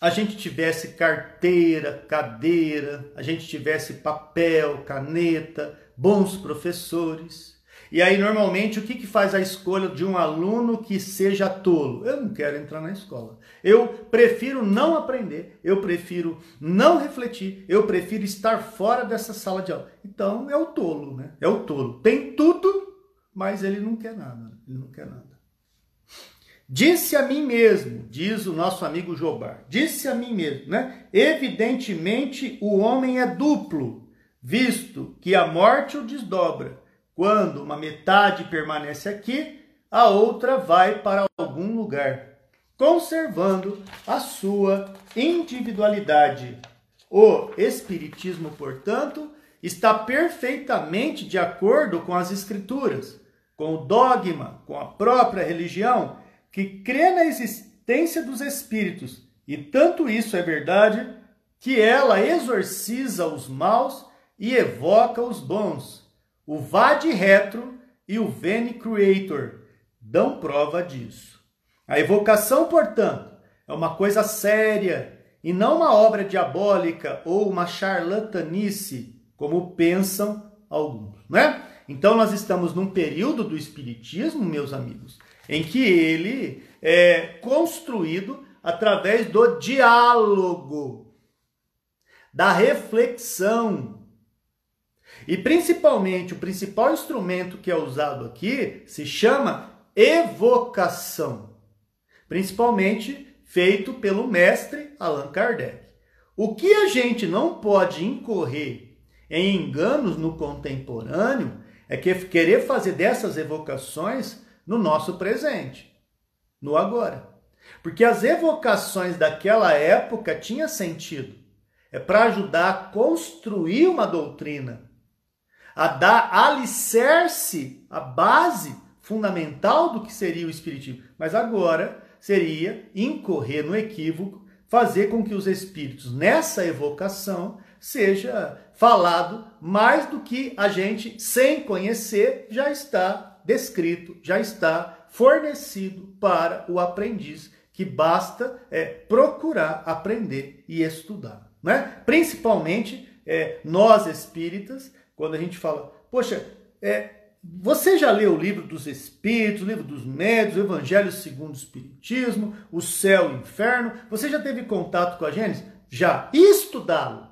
[SPEAKER 1] a gente tivesse carteira, cadeira, a gente tivesse papel, caneta, bons professores. E aí, normalmente, o que, que faz a escolha de um aluno que seja tolo? Eu não quero entrar na escola. Eu prefiro não aprender, eu prefiro não refletir, eu prefiro estar fora dessa sala de aula. Então, é o tolo, né? É o tolo. Tem tudo, mas ele não quer nada. Ele não quer nada. Disse a mim mesmo, diz o nosso amigo Jobar, disse a mim mesmo, né? Evidentemente o homem é duplo, visto que a morte o desdobra. Quando uma metade permanece aqui, a outra vai para algum lugar, conservando a sua individualidade. O Espiritismo, portanto, está perfeitamente de acordo com as Escrituras, com o dogma, com a própria religião que crê na existência dos espíritos, e tanto isso é verdade que ela exorciza os maus e evoca os bons. O Vad Retro e o Veni Creator dão prova disso. A evocação, portanto, é uma coisa séria e não uma obra diabólica ou uma charlatanice, como pensam alguns, né? Então nós estamos num período do espiritismo, meus amigos, em que ele é construído através do diálogo, da reflexão. E principalmente, o principal instrumento que é usado aqui se chama evocação, principalmente feito pelo mestre Allan Kardec. O que a gente não pode incorrer em enganos no contemporâneo é que querer fazer dessas evocações no nosso presente, no agora. Porque as evocações daquela época tinham sentido. É para ajudar a construir uma doutrina, a dar alicerce, a base fundamental do que seria o Espiritismo. Mas agora seria incorrer no equívoco, fazer com que os espíritos, nessa evocação, seja falado mais do que a gente, sem conhecer, já está descrito, já está fornecido para o aprendiz, que basta é, procurar aprender e estudar. Né? Principalmente é, nós espíritas, quando a gente fala, poxa, é, você já leu o livro dos Espíritos, o livro dos Médios, o Evangelho segundo o Espiritismo, o Céu e o Inferno? Você já teve contato com a Gênesis? Já. E estudá-lo.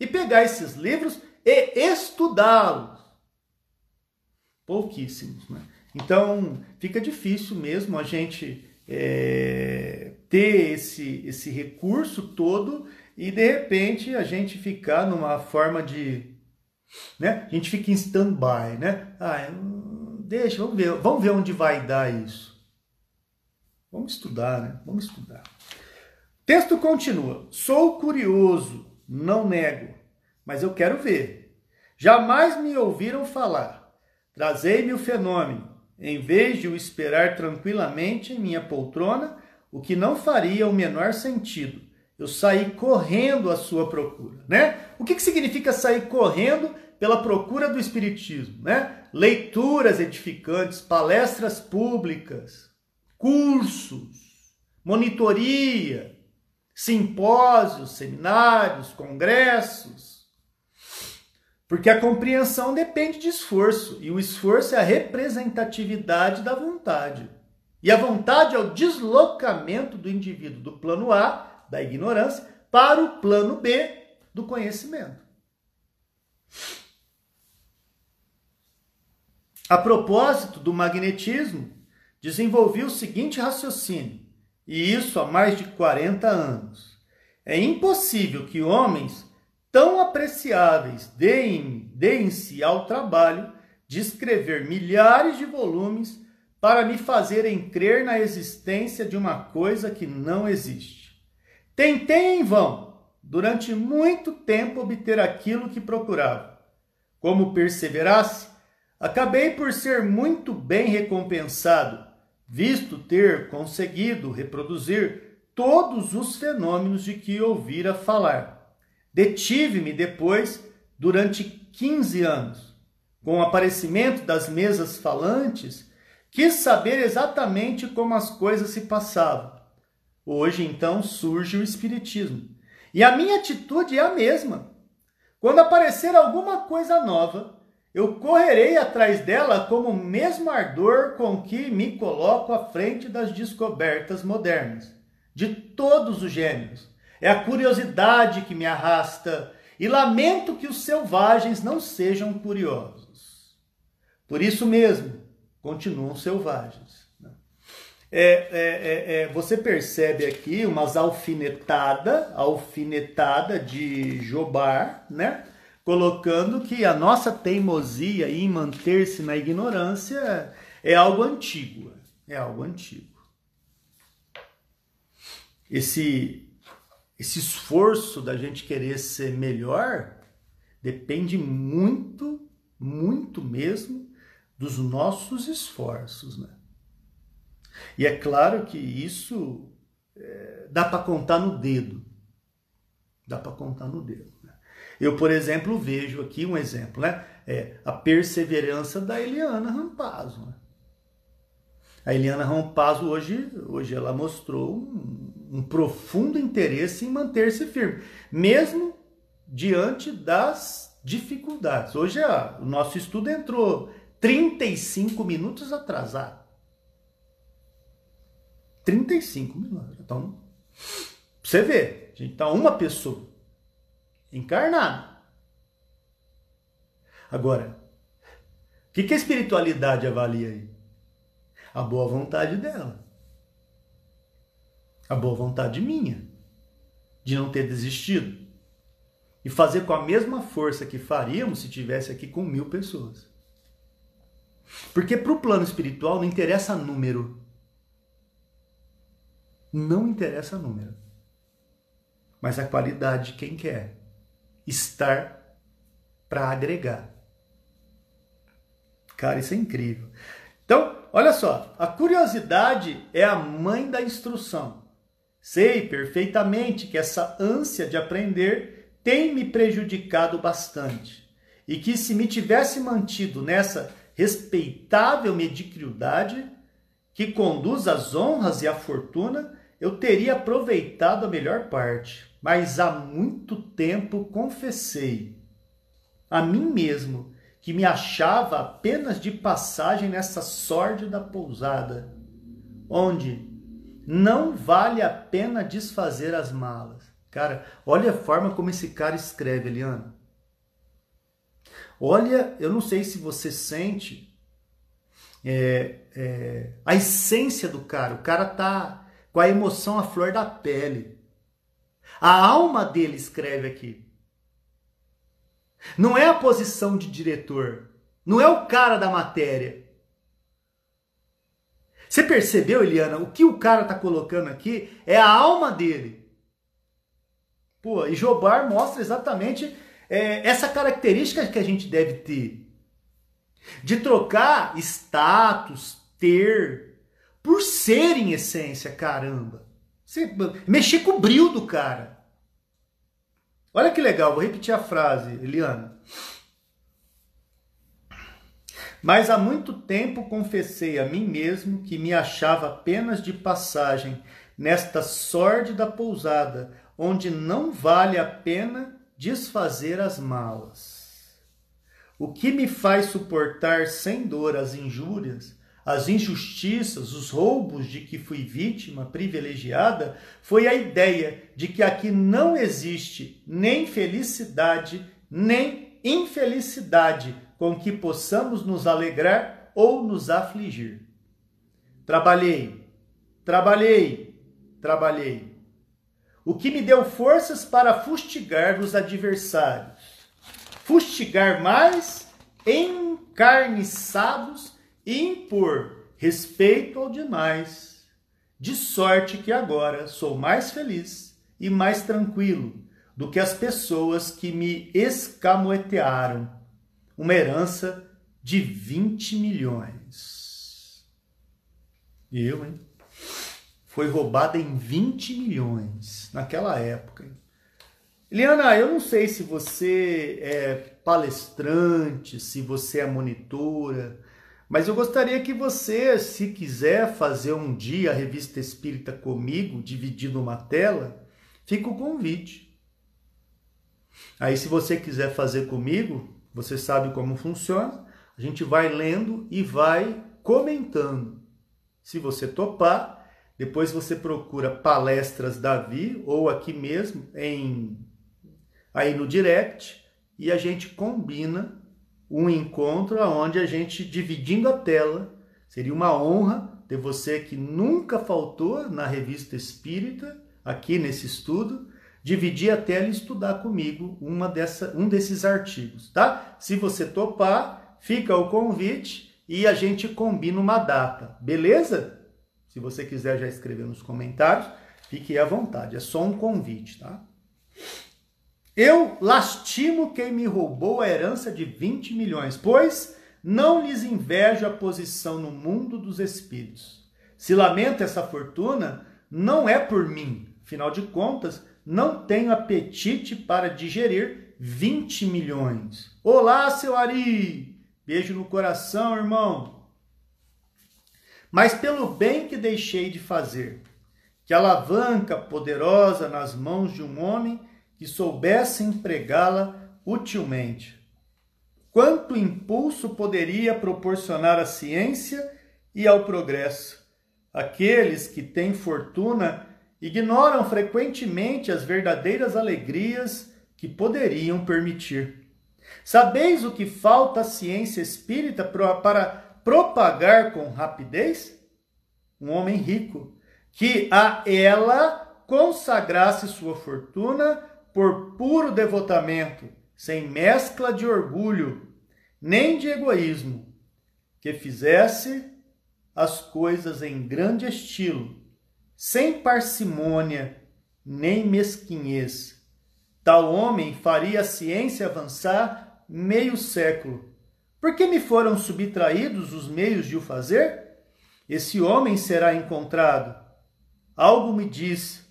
[SPEAKER 1] E pegar esses livros e estudá-los pouquíssimos. Né? Então fica difícil mesmo a gente é, ter esse, esse recurso todo e de repente a gente ficar numa forma de. Né? A gente fica em stand-by, né? Ah, deixa, vamos ver, vamos ver onde vai dar isso. Vamos estudar, né? Vamos estudar. Texto continua. Sou curioso, não nego, mas eu quero ver. Jamais me ouviram falar Trazei-me o fenômeno, em vez de o esperar tranquilamente em minha poltrona, o que não faria o menor sentido. Eu saí correndo à sua procura, né? O que, que significa sair correndo pela procura do espiritismo, né? Leituras edificantes, palestras públicas, cursos, monitoria, simpósios, seminários, congressos, porque a compreensão depende de esforço, e o esforço é a representatividade da vontade. E a vontade é o deslocamento do indivíduo do plano A, da ignorância, para o plano B, do conhecimento. A propósito do magnetismo, desenvolvi o seguinte raciocínio, e isso há mais de 40 anos. É impossível que homens tão apreciáveis deem, deem-se ao trabalho de escrever milhares de volumes para me fazerem crer na existência de uma coisa que não existe. Tentei em vão, durante muito tempo, obter aquilo que procurava. Como perseverasse, acabei por ser muito bem recompensado, visto ter conseguido reproduzir todos os fenômenos de que ouvira falar Detive-me depois durante 15 anos. Com o aparecimento das mesas falantes, quis saber exatamente como as coisas se passavam. Hoje, então, surge o Espiritismo. E a minha atitude é a mesma. Quando aparecer alguma coisa nova, eu correrei atrás dela como o mesmo ardor com que me coloco à frente das descobertas modernas, de todos os gêneros. É a curiosidade que me arrasta, e lamento que os selvagens não sejam curiosos. Por isso mesmo, continuam selvagens. É, é, é, é, você percebe aqui umas alfinetada, alfinetada de Jobar, né? Colocando que a nossa teimosia em manter-se na ignorância é algo antigo, é algo antigo. Esse, esse esforço da gente querer ser melhor depende muito, muito mesmo dos nossos esforços, né? E é claro que isso é, dá para contar no dedo. Dá para contar no dedo. Né? Eu, por exemplo, vejo aqui um exemplo, né? É a perseverança da Eliana Rampazzo. Né? A Eliana Rampazzo hoje, hoje ela mostrou um, um profundo interesse em manter-se firme, mesmo diante das dificuldades. Hoje o nosso estudo entrou 35 minutos atrasado. 35 mil anos. Então, você vê, a gente está uma pessoa encarnada. Agora, o que, que a espiritualidade avalia aí? A boa vontade dela. A boa vontade minha. De não ter desistido. E fazer com a mesma força que faríamos se tivesse aqui com mil pessoas. Porque para o plano espiritual não interessa número. Não interessa número, mas a qualidade de quem quer estar para agregar. Cara, isso é incrível. Então, olha só, a curiosidade é a mãe da instrução. Sei perfeitamente que essa ânsia de aprender tem me prejudicado bastante e que se me tivesse mantido nessa respeitável mediocridade que conduz às honras e à fortuna, eu teria aproveitado a melhor parte, mas há muito tempo confessei a mim mesmo que me achava apenas de passagem nessa sórdida pousada, onde não vale a pena desfazer as malas. Cara, olha a forma como esse cara escreve, Eliana. Olha, eu não sei se você sente é, é, a essência do cara. O cara tá com a emoção à flor da pele. A alma dele escreve aqui. Não é a posição de diretor. Não é o cara da matéria. Você percebeu, Eliana? O que o cara está colocando aqui é a alma dele. Pô, e Jobar mostra exatamente é, essa característica que a gente deve ter. De trocar status, ter, por ser em essência, caramba. Você mexer com o brilho do cara. Olha que legal, vou repetir a frase, Eliana. Mas há muito tempo confessei a mim mesmo que me achava apenas de passagem nesta sórdida pousada, onde não vale a pena desfazer as malas. O que me faz suportar sem dor as injúrias as injustiças, os roubos de que fui vítima privilegiada, foi a ideia de que aqui não existe nem felicidade, nem infelicidade com que possamos nos alegrar ou nos afligir. Trabalhei, trabalhei, trabalhei. O que me deu forças para fustigar os adversários. Fustigar mais encarniçados e impor respeito ao demais, de sorte que agora sou mais feliz e mais tranquilo do que as pessoas que me escamotearam. Uma herança de 20 milhões. Eu, hein? Foi roubada em 20 milhões naquela época. Hein? Eliana, eu não sei se você é palestrante, se você é monitora, Mas eu gostaria que você, se quiser fazer um dia a revista Espírita comigo, dividindo uma tela, fica o convite. Aí, se você quiser fazer comigo, você sabe como funciona. A gente vai lendo e vai comentando. Se você topar, depois você procura palestras Davi ou aqui mesmo em aí no direct e a gente combina um encontro onde a gente, dividindo a tela, seria uma honra ter você que nunca faltou na revista Espírita, aqui nesse estudo, dividir a tela e estudar comigo uma dessa, um desses artigos, tá? Se você topar, fica o convite e a gente combina uma data, beleza? Se você quiser já escrever nos comentários, fique à vontade, é só um convite, tá? Eu lastimo quem me roubou a herança de 20 milhões, pois não lhes invejo a posição no mundo dos espíritos. Se lamento essa fortuna, não é por mim, afinal de contas, não tenho apetite para digerir 20 milhões. Olá, seu Ari! Beijo no coração, irmão. Mas pelo bem que deixei de fazer, que alavanca poderosa nas mãos de um homem que soubesse empregá-la utilmente. Quanto impulso poderia proporcionar à ciência e ao progresso? Aqueles que têm fortuna ignoram frequentemente as verdadeiras alegrias que poderiam permitir. Sabeis o que falta à ciência espírita para propagar com rapidez? Um homem rico, que a ela consagrasse sua fortuna por puro devotamento, sem mescla de orgulho, nem de egoísmo, que fizesse as coisas em grande estilo, sem parcimônia nem mesquinhez. Tal homem faria a ciência avançar meio século. Por que me foram subtraídos os meios de o fazer? Esse homem será encontrado. Algo me diz,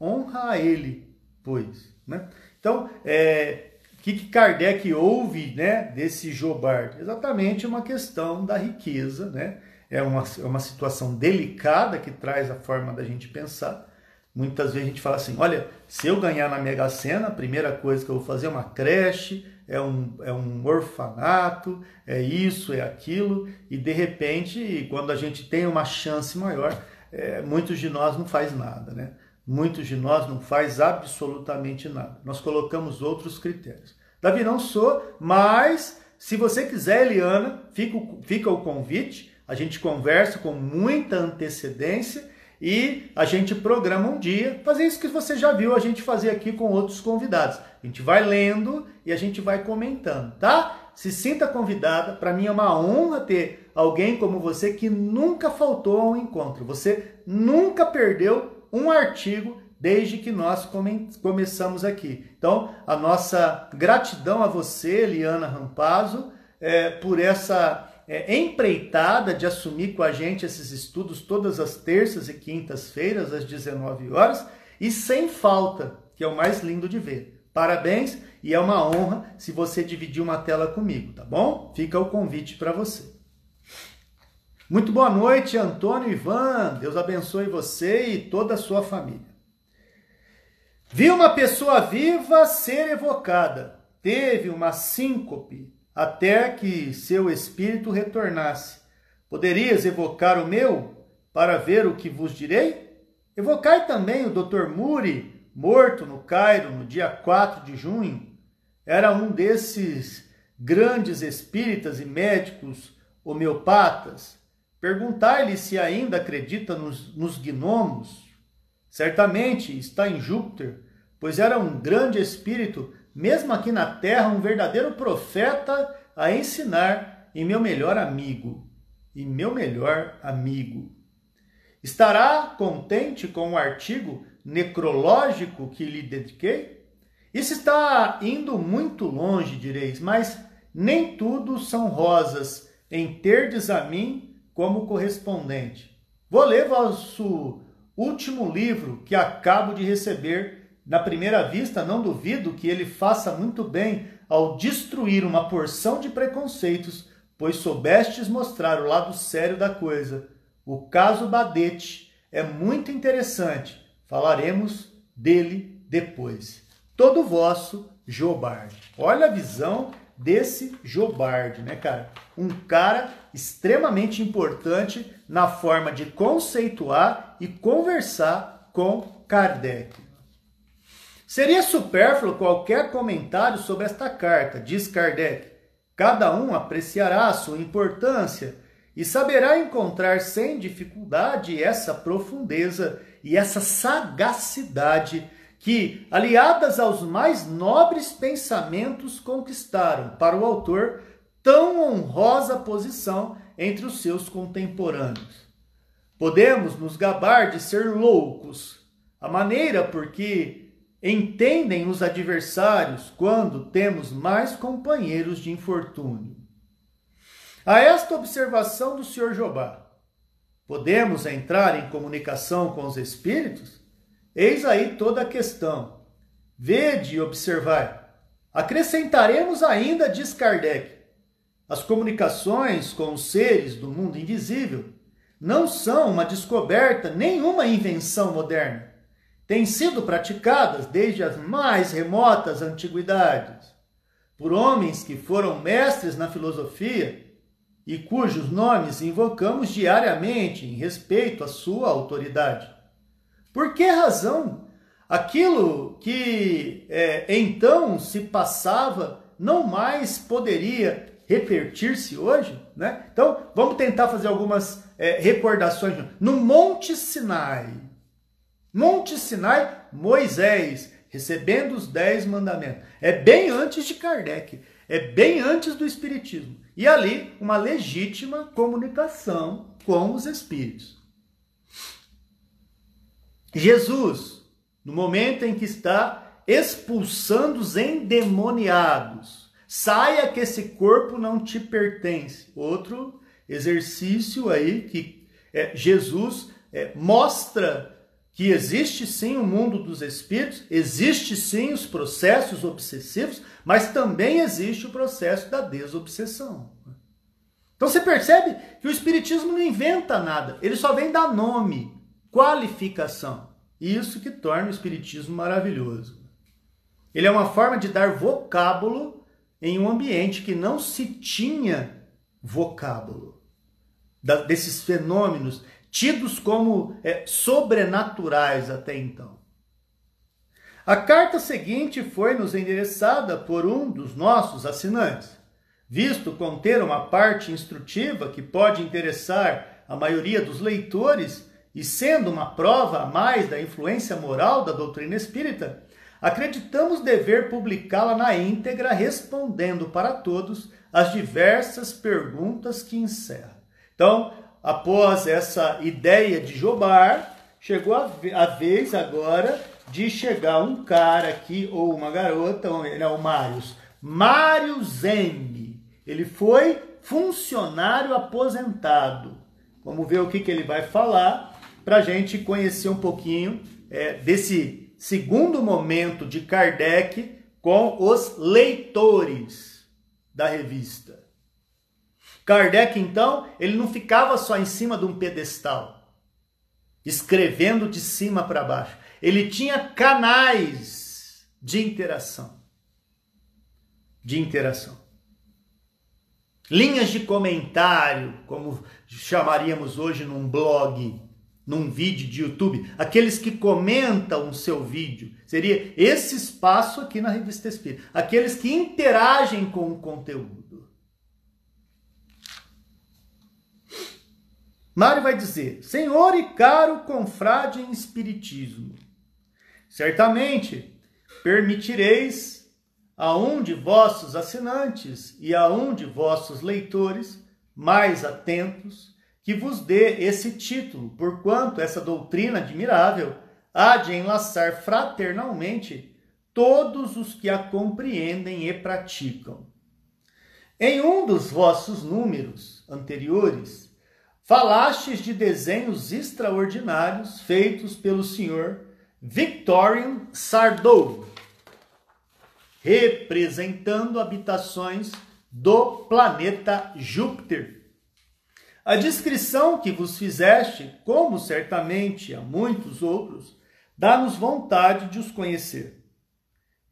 [SPEAKER 1] honra a ele pois. Né? Então, é, o que, que Kardec ouve né, desse Jobard? Exatamente uma questão da riqueza, né? É uma, é uma situação delicada que traz a forma da gente pensar. Muitas vezes a gente fala assim: olha, se eu ganhar na Mega Sena, a primeira coisa que eu vou fazer é uma creche, é um, é um orfanato, é isso, é aquilo, e de repente, quando a gente tem uma chance maior, é, muitos de nós não faz nada, né? Muitos de nós não faz absolutamente nada. Nós colocamos outros critérios. Davi não sou, mas se você quiser, Eliana, fica, fica o convite. A gente conversa com muita antecedência e a gente programa um dia, fazer isso que você já viu a gente fazer aqui com outros convidados. A gente vai lendo e a gente vai comentando, tá? Se sinta convidada, para mim é uma honra ter alguém como você que nunca faltou a um encontro. Você nunca perdeu um artigo desde que nós come começamos aqui. Então, a nossa gratidão a você, Eliana Rampazzo, é, por essa é, empreitada de assumir com a gente esses estudos todas as terças e quintas-feiras, às 19 horas, e sem falta, que é o mais lindo de ver. Parabéns e é uma honra se você dividir uma tela comigo, tá bom? Fica o convite para você. Muito boa noite, Antônio Ivan. Deus abençoe você e toda a sua família. Vi uma pessoa viva ser evocada. Teve uma síncope até que seu espírito retornasse. Poderias evocar o meu para ver o que vos direi? Evocai também o Dr. Muri, morto no Cairo no dia 4 de junho. Era um desses grandes espíritas e médicos homeopatas Perguntai-lhe se ainda acredita nos, nos gnomos. Certamente está em Júpiter, pois era um grande espírito, mesmo aqui na terra, um verdadeiro profeta a ensinar e meu melhor amigo. E meu melhor amigo. Estará contente com o artigo necrológico que lhe dediquei? Isso está indo muito longe, direis, mas nem tudo são rosas em terdes a mim como correspondente. Vou ler vosso último livro que acabo de receber. Na primeira vista, não duvido que ele faça muito bem ao destruir uma porção de preconceitos pois soubestes mostrar o lado sério da coisa. O caso Badete é muito interessante. Falaremos dele depois. Todo vosso Jobard. Olha a visão desse Jobard, né, cara? Um cara extremamente importante na forma de conceituar e conversar com Kardec. Seria supérfluo qualquer comentário sobre esta carta, diz Kardec. Cada um apreciará a sua importância e saberá encontrar sem dificuldade essa profundeza e essa sagacidade que, aliadas aos mais nobres pensamentos, conquistaram para o autor tão honrosa posição entre os seus contemporâneos. Podemos nos gabar de ser loucos, a maneira por que entendem os adversários quando temos mais companheiros de infortúnio. A esta observação do Sr. Jobá, podemos entrar em comunicação com os espíritos? Eis aí toda a questão. Vede e observai. Acrescentaremos ainda, diz Kardec, as comunicações com os seres do mundo invisível não são uma descoberta, nenhuma invenção moderna. Têm sido praticadas desde as mais remotas antiguidades por homens que foram mestres na filosofia e cujos nomes invocamos diariamente em respeito à sua autoridade. Por que razão aquilo que é, então se passava não mais poderia repetir-se hoje? Né? Então, vamos tentar fazer algumas é, recordações. No Monte Sinai, Monte Sinai, Moisés recebendo os dez mandamentos. É bem antes de Kardec, é bem antes do Espiritismo. E ali, uma legítima comunicação com os Espíritos. Jesus, no momento em que está expulsando os endemoniados, saia que esse corpo não te pertence. Outro exercício aí que é, Jesus é, mostra que existe sim o mundo dos espíritos, existe sim os processos obsessivos, mas também existe o processo da desobsessão. Então você percebe que o espiritismo não inventa nada, ele só vem dar nome qualificação. Isso que torna o Espiritismo maravilhoso. Ele é uma forma de dar vocábulo em um ambiente que não se tinha vocábulo. Desses fenômenos tidos como é, sobrenaturais até então. A carta seguinte foi nos endereçada por um dos nossos assinantes. Visto conter uma parte instrutiva que pode interessar a maioria dos leitores, e sendo uma prova a mais da influência moral da doutrina espírita, acreditamos dever publicá-la na íntegra, respondendo para todos as diversas perguntas que encerra. Então, após essa ideia de Jobar, chegou a vez agora de chegar um cara aqui, ou uma garota, ele é o Marius, Mário Zembe. Ele foi funcionário aposentado. Vamos ver o que, que ele vai falar para a gente conhecer um pouquinho é, desse segundo momento de Kardec com os leitores da revista. Kardec, então, ele não ficava só em cima de um pedestal, escrevendo de cima para baixo. Ele tinha canais de interação. De interação. Linhas de comentário, como chamaríamos hoje num blog num vídeo de YouTube, aqueles que comentam o seu vídeo. Seria esse espaço aqui na Revista Espírita. Aqueles que interagem com o conteúdo. Mário vai dizer: Senhor e caro confrade em Espiritismo, certamente permitireis a um de vossos assinantes e a um de vossos leitores mais atentos que vos dê esse título, porquanto essa doutrina admirável há de enlaçar fraternalmente todos os que a compreendem e praticam. Em um dos vossos números anteriores, falastes de desenhos extraordinários feitos pelo senhor Victorian Sardou, representando habitações do planeta Júpiter. A descrição que vos fizeste, como certamente a muitos outros, dá-nos vontade de os conhecer.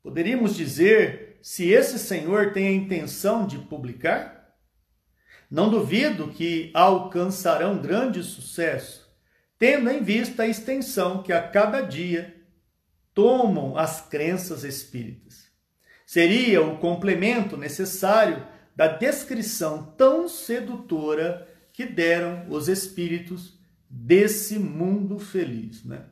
[SPEAKER 1] Poderíamos dizer se esse senhor tem a intenção de publicar? Não duvido que alcançarão grande sucesso, tendo em vista a extensão que a cada dia tomam as crenças espíritas. Seria o complemento necessário da descrição tão sedutora que deram os espíritos desse mundo feliz. Né?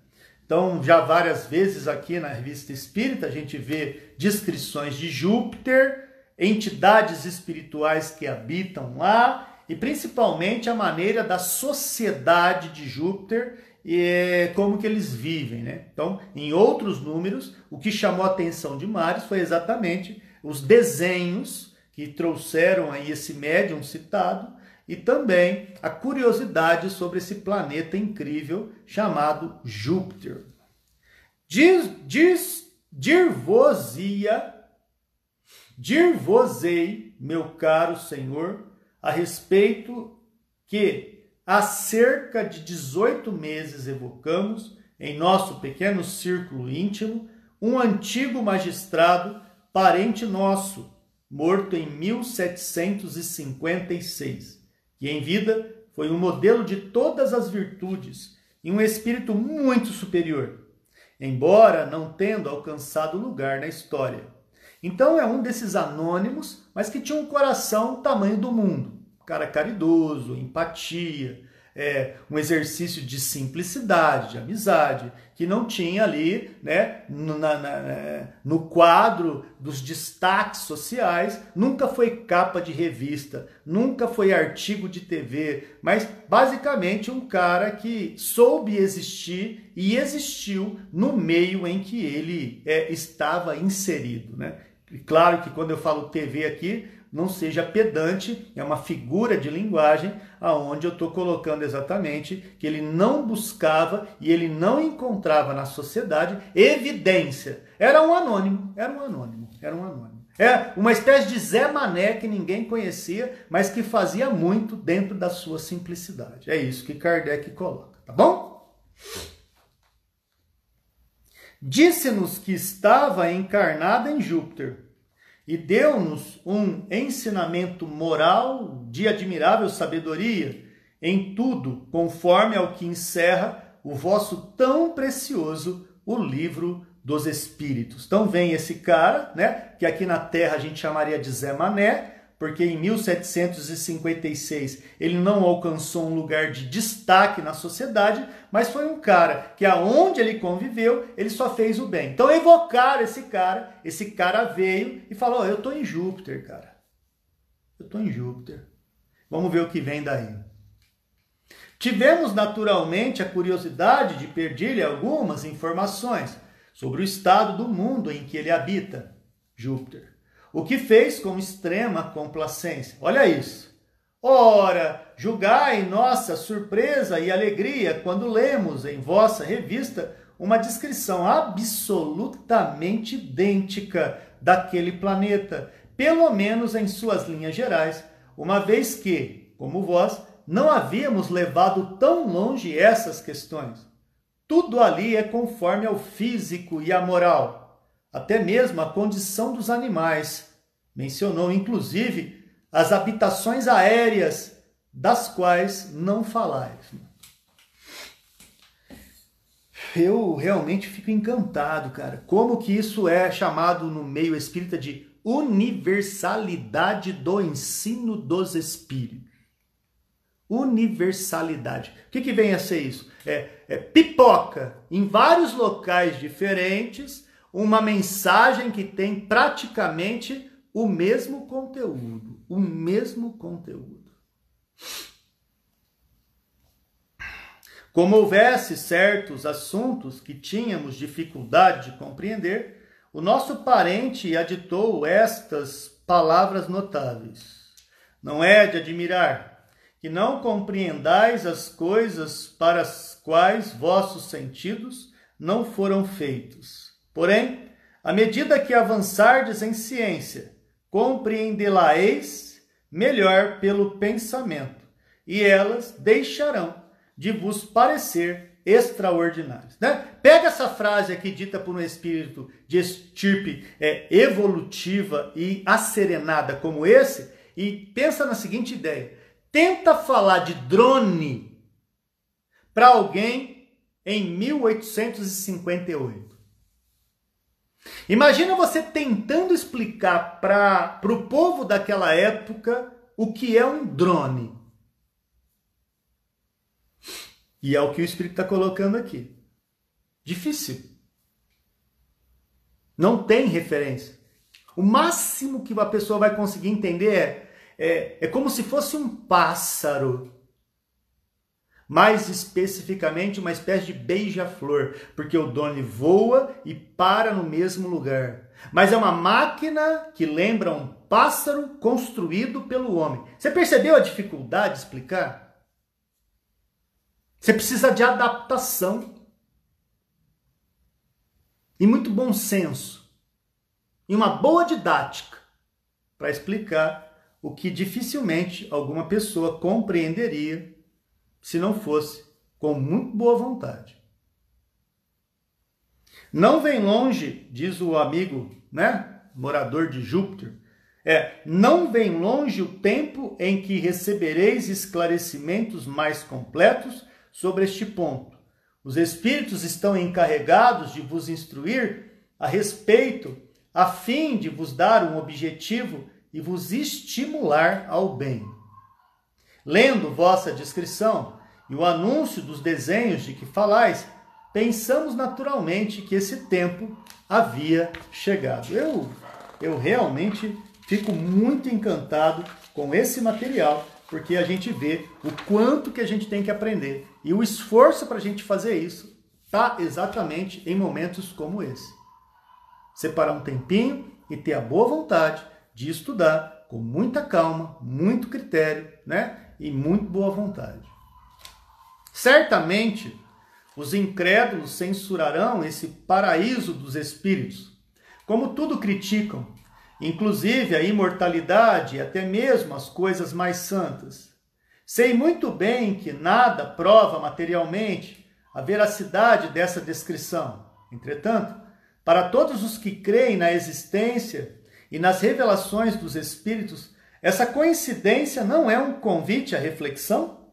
[SPEAKER 1] Então, já várias vezes aqui na revista espírita, a gente vê descrições de Júpiter, entidades espirituais que habitam lá e principalmente a maneira da sociedade de Júpiter e como que eles vivem, né? Então, em outros números, o que chamou a atenção de Mares foi exatamente os desenhos que trouxeram aí esse médium citado e também a curiosidade sobre esse planeta incrível chamado Júpiter. Diz, diz, dir-vos-ia, dir-vos-ei, meu caro Senhor, a respeito que há cerca de 18 meses evocamos, em nosso pequeno círculo íntimo, um antigo magistrado, parente nosso, morto em 1756 que em vida foi um modelo de todas as virtudes e um espírito muito superior, embora não tendo alcançado lugar na história. Então é um desses anônimos, mas que tinha um coração tamanho do mundo, cara caridoso, empatia, é, um exercício de simplicidade, de amizade, que não tinha ali, né, no, na, na, é, no quadro dos destaques sociais, nunca foi capa de revista, nunca foi artigo de TV, mas basicamente um cara que soube existir e existiu no meio em que ele é, estava inserido. Né? E claro que quando eu falo TV aqui, não seja pedante, é uma figura de linguagem aonde eu estou colocando exatamente que ele não buscava e ele não encontrava na sociedade evidência. Era um anônimo, era um anônimo, era um anônimo. É uma espécie de Zé Mané que ninguém conhecia, mas que fazia muito dentro da sua simplicidade. É isso que Kardec coloca, tá bom? Disse-nos que estava encarnada em Júpiter e deu-nos um ensinamento moral de admirável sabedoria em tudo, conforme ao que encerra o vosso tão precioso o livro dos Espíritos. Então vem esse cara, né, que aqui na Terra a gente chamaria de Zé Mané, porque em 1756 ele não alcançou um lugar de destaque na sociedade, mas foi um cara que aonde ele conviveu, ele só fez o bem. Então evocaram esse cara, esse cara veio e falou: "Eu tô em Júpiter, cara. Eu tô em Júpiter. Vamos ver o que vem daí." Tivemos naturalmente a curiosidade de pedir-lhe algumas informações sobre o estado do mundo em que ele habita, Júpiter o que fez com extrema complacência. Olha isso. Ora, julgai nossa surpresa e alegria quando lemos em vossa revista uma descrição absolutamente idêntica daquele planeta, pelo menos em suas linhas gerais, uma vez que, como vós, não havíamos levado tão longe essas questões. Tudo ali é conforme ao físico e à moral até mesmo a condição dos animais. Mencionou inclusive as habitações aéreas, das quais não falais. Eu realmente fico encantado, cara. Como que isso é chamado no meio espírita de universalidade do ensino dos espíritos? Universalidade. O que, que vem a ser isso? É, é pipoca em vários locais diferentes uma mensagem que tem praticamente o mesmo conteúdo, o mesmo conteúdo. Como houvesse certos assuntos que tínhamos dificuldade de compreender, o nosso parente aditou estas palavras notáveis. Não é de admirar que não compreendais as coisas para as quais vossos sentidos não foram feitos Porém, à medida que avançardes em ciência, compreendê-la-eis melhor pelo pensamento, e elas deixarão de vos parecer extraordinários. Né? Pega essa frase aqui dita por um espírito de estirpe é, evolutiva e asserenada como esse e pensa na seguinte ideia: tenta falar de drone para alguém em 1858. Imagina você tentando explicar para o povo daquela época o que é um drone. E é o que o Espírito está colocando aqui. Difícil. Não tem referência. O máximo que uma pessoa vai conseguir entender é, é, é como se fosse um pássaro. Mais especificamente, uma espécie de beija-flor, porque o drone voa e para no mesmo lugar. Mas é uma máquina que lembra um pássaro construído pelo homem. Você percebeu a dificuldade de explicar? Você precisa de adaptação. E muito bom senso. E uma boa didática para explicar o que dificilmente alguma pessoa compreenderia se não fosse com muito boa vontade. Não vem longe, diz o amigo, né, morador de Júpiter, é, não vem longe o tempo em que recebereis esclarecimentos mais completos sobre este ponto. Os Espíritos estão encarregados de vos instruir a respeito, a fim de vos dar um objetivo e vos estimular ao bem. Lendo vossa descrição e o anúncio dos desenhos de que falais, pensamos naturalmente que esse tempo havia chegado. Eu, eu realmente fico muito encantado com esse material porque a gente vê o quanto que a gente tem que aprender. E o esforço para a gente fazer isso está exatamente em momentos como esse. Separar um tempinho e ter a boa vontade de estudar com muita calma, muito critério, né? E muito boa vontade. Certamente, os incrédulos censurarão esse paraíso dos espíritos. Como tudo criticam, inclusive a imortalidade e até mesmo as coisas mais santas. Sei muito bem que nada prova materialmente a veracidade dessa descrição. Entretanto, para todos os que creem na existência e nas revelações dos Espíritos, essa coincidência não é um convite à reflexão?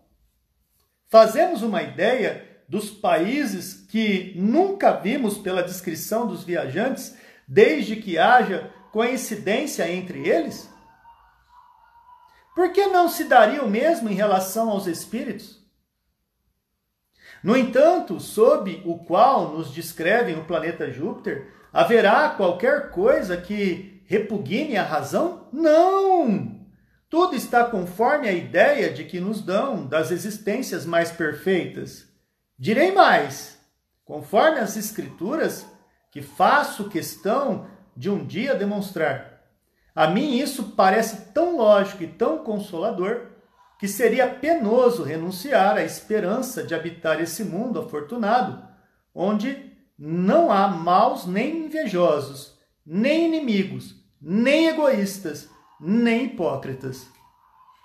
[SPEAKER 1] Fazemos uma ideia dos países que nunca vimos pela descrição dos viajantes, desde que haja coincidência entre eles? Por que não se daria o mesmo em relação aos espíritos? No entanto, sob o qual nos descrevem o planeta Júpiter, haverá qualquer coisa que repugne a razão? Não! Tudo está conforme a ideia de que nos dão das existências mais perfeitas. Direi mais, conforme as Escrituras, que faço questão de um dia demonstrar. A mim isso parece tão lógico e tão consolador que seria penoso renunciar à esperança de habitar esse mundo afortunado, onde não há maus nem invejosos, nem inimigos, nem egoístas, nem hipócritas.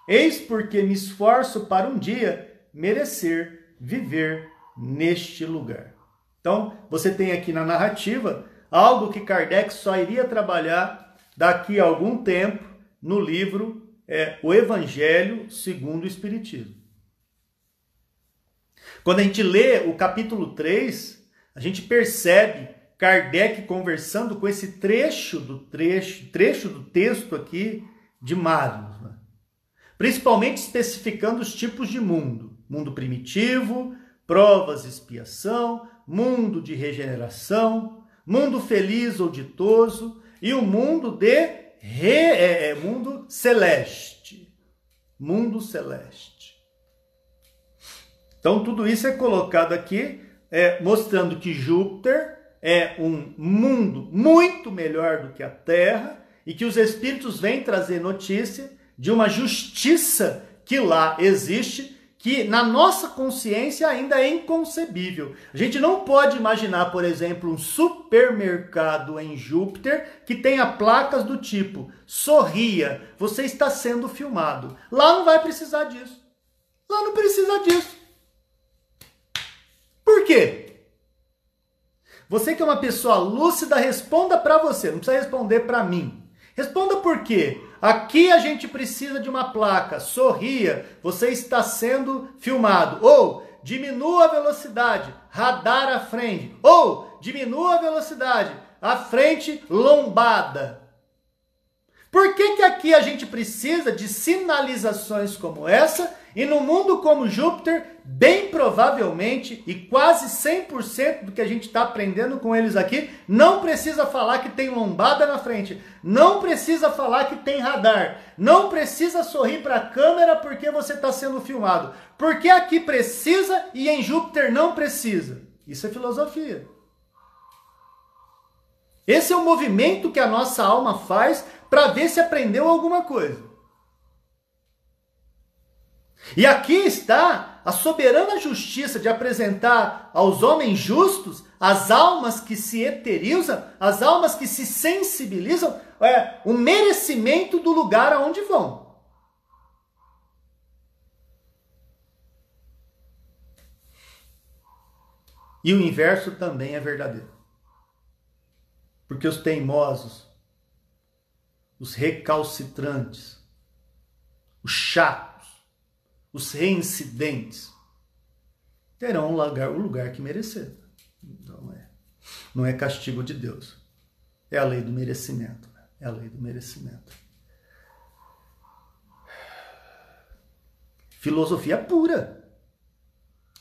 [SPEAKER 1] Eis porque me esforço para um dia merecer viver neste lugar. Então, você tem aqui na narrativa algo que Kardec só iria trabalhar daqui a algum tempo no livro é, O Evangelho segundo o Espiritismo. Quando a gente lê o capítulo 3, a gente percebe Kardec conversando com esse trecho do trecho, trecho do texto aqui de Marius, né? principalmente especificando os tipos de mundo: mundo primitivo, provas expiação, mundo de regeneração, mundo feliz ou ditoso e o mundo de re, é, é, mundo celeste. Mundo celeste. Então tudo isso é colocado aqui, é, mostrando que Júpiter é um mundo muito melhor do que a Terra e que os espíritos vêm trazer notícia de uma justiça que lá existe que na nossa consciência ainda é inconcebível. A gente não pode imaginar, por exemplo, um supermercado em Júpiter que tenha placas do tipo: sorria, você está sendo filmado. Lá não vai precisar disso. Lá não precisa disso. Por quê? Você que é uma pessoa lúcida, responda para você, não precisa responder para mim. Responda por quê? Aqui a gente precisa de uma placa. Sorria, você está sendo filmado. Ou diminua a velocidade, radar à frente. Ou diminua a velocidade, à frente, lombada. Por que, que aqui a gente precisa de sinalizações como essa e no mundo como Júpiter, bem provavelmente e quase 100% do que a gente está aprendendo com eles aqui, não precisa falar que tem lombada na frente, não precisa falar que tem radar, não precisa sorrir para a câmera porque você está sendo filmado. Porque aqui precisa e em Júpiter não precisa. Isso é filosofia. Esse é o movimento que a nossa alma faz para ver se aprendeu alguma coisa. E aqui está a soberana justiça de apresentar aos homens justos as almas que se eterizam, as almas que se sensibilizam, é, o merecimento do lugar aonde vão. E o inverso também é verdadeiro. Porque os teimosos, os recalcitrantes, os chatos, os reincidentes, terão o lugar, o lugar que merecer. Então é, não é castigo de Deus. É a lei do merecimento. Né? É a lei do merecimento. Filosofia pura.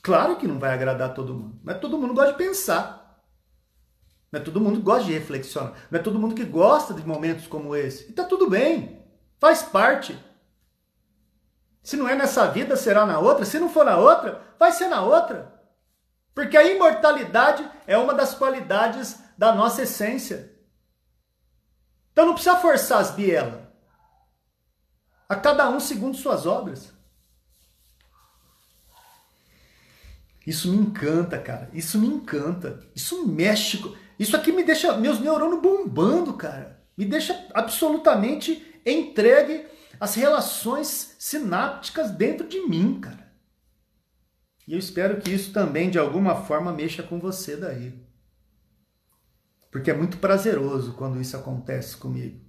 [SPEAKER 1] Claro que não vai agradar todo mundo, mas todo mundo gosta de pensar. Não é todo mundo que gosta de reflexionar. Não é todo mundo que gosta de momentos como esse. E tá tudo bem. Faz parte. Se não é nessa vida, será na outra. Se não for na outra, vai ser na outra. Porque a imortalidade é uma das qualidades da nossa essência. Então não precisa forçar as bielas. A cada um segundo suas obras. Isso me encanta, cara. Isso me encanta. Isso mexe. Isso aqui me deixa meus neurônios bombando, cara. Me deixa absolutamente entregue as relações sinápticas dentro de mim, cara. E eu espero que isso também, de alguma forma, mexa com você daí. Porque é muito prazeroso quando isso acontece comigo.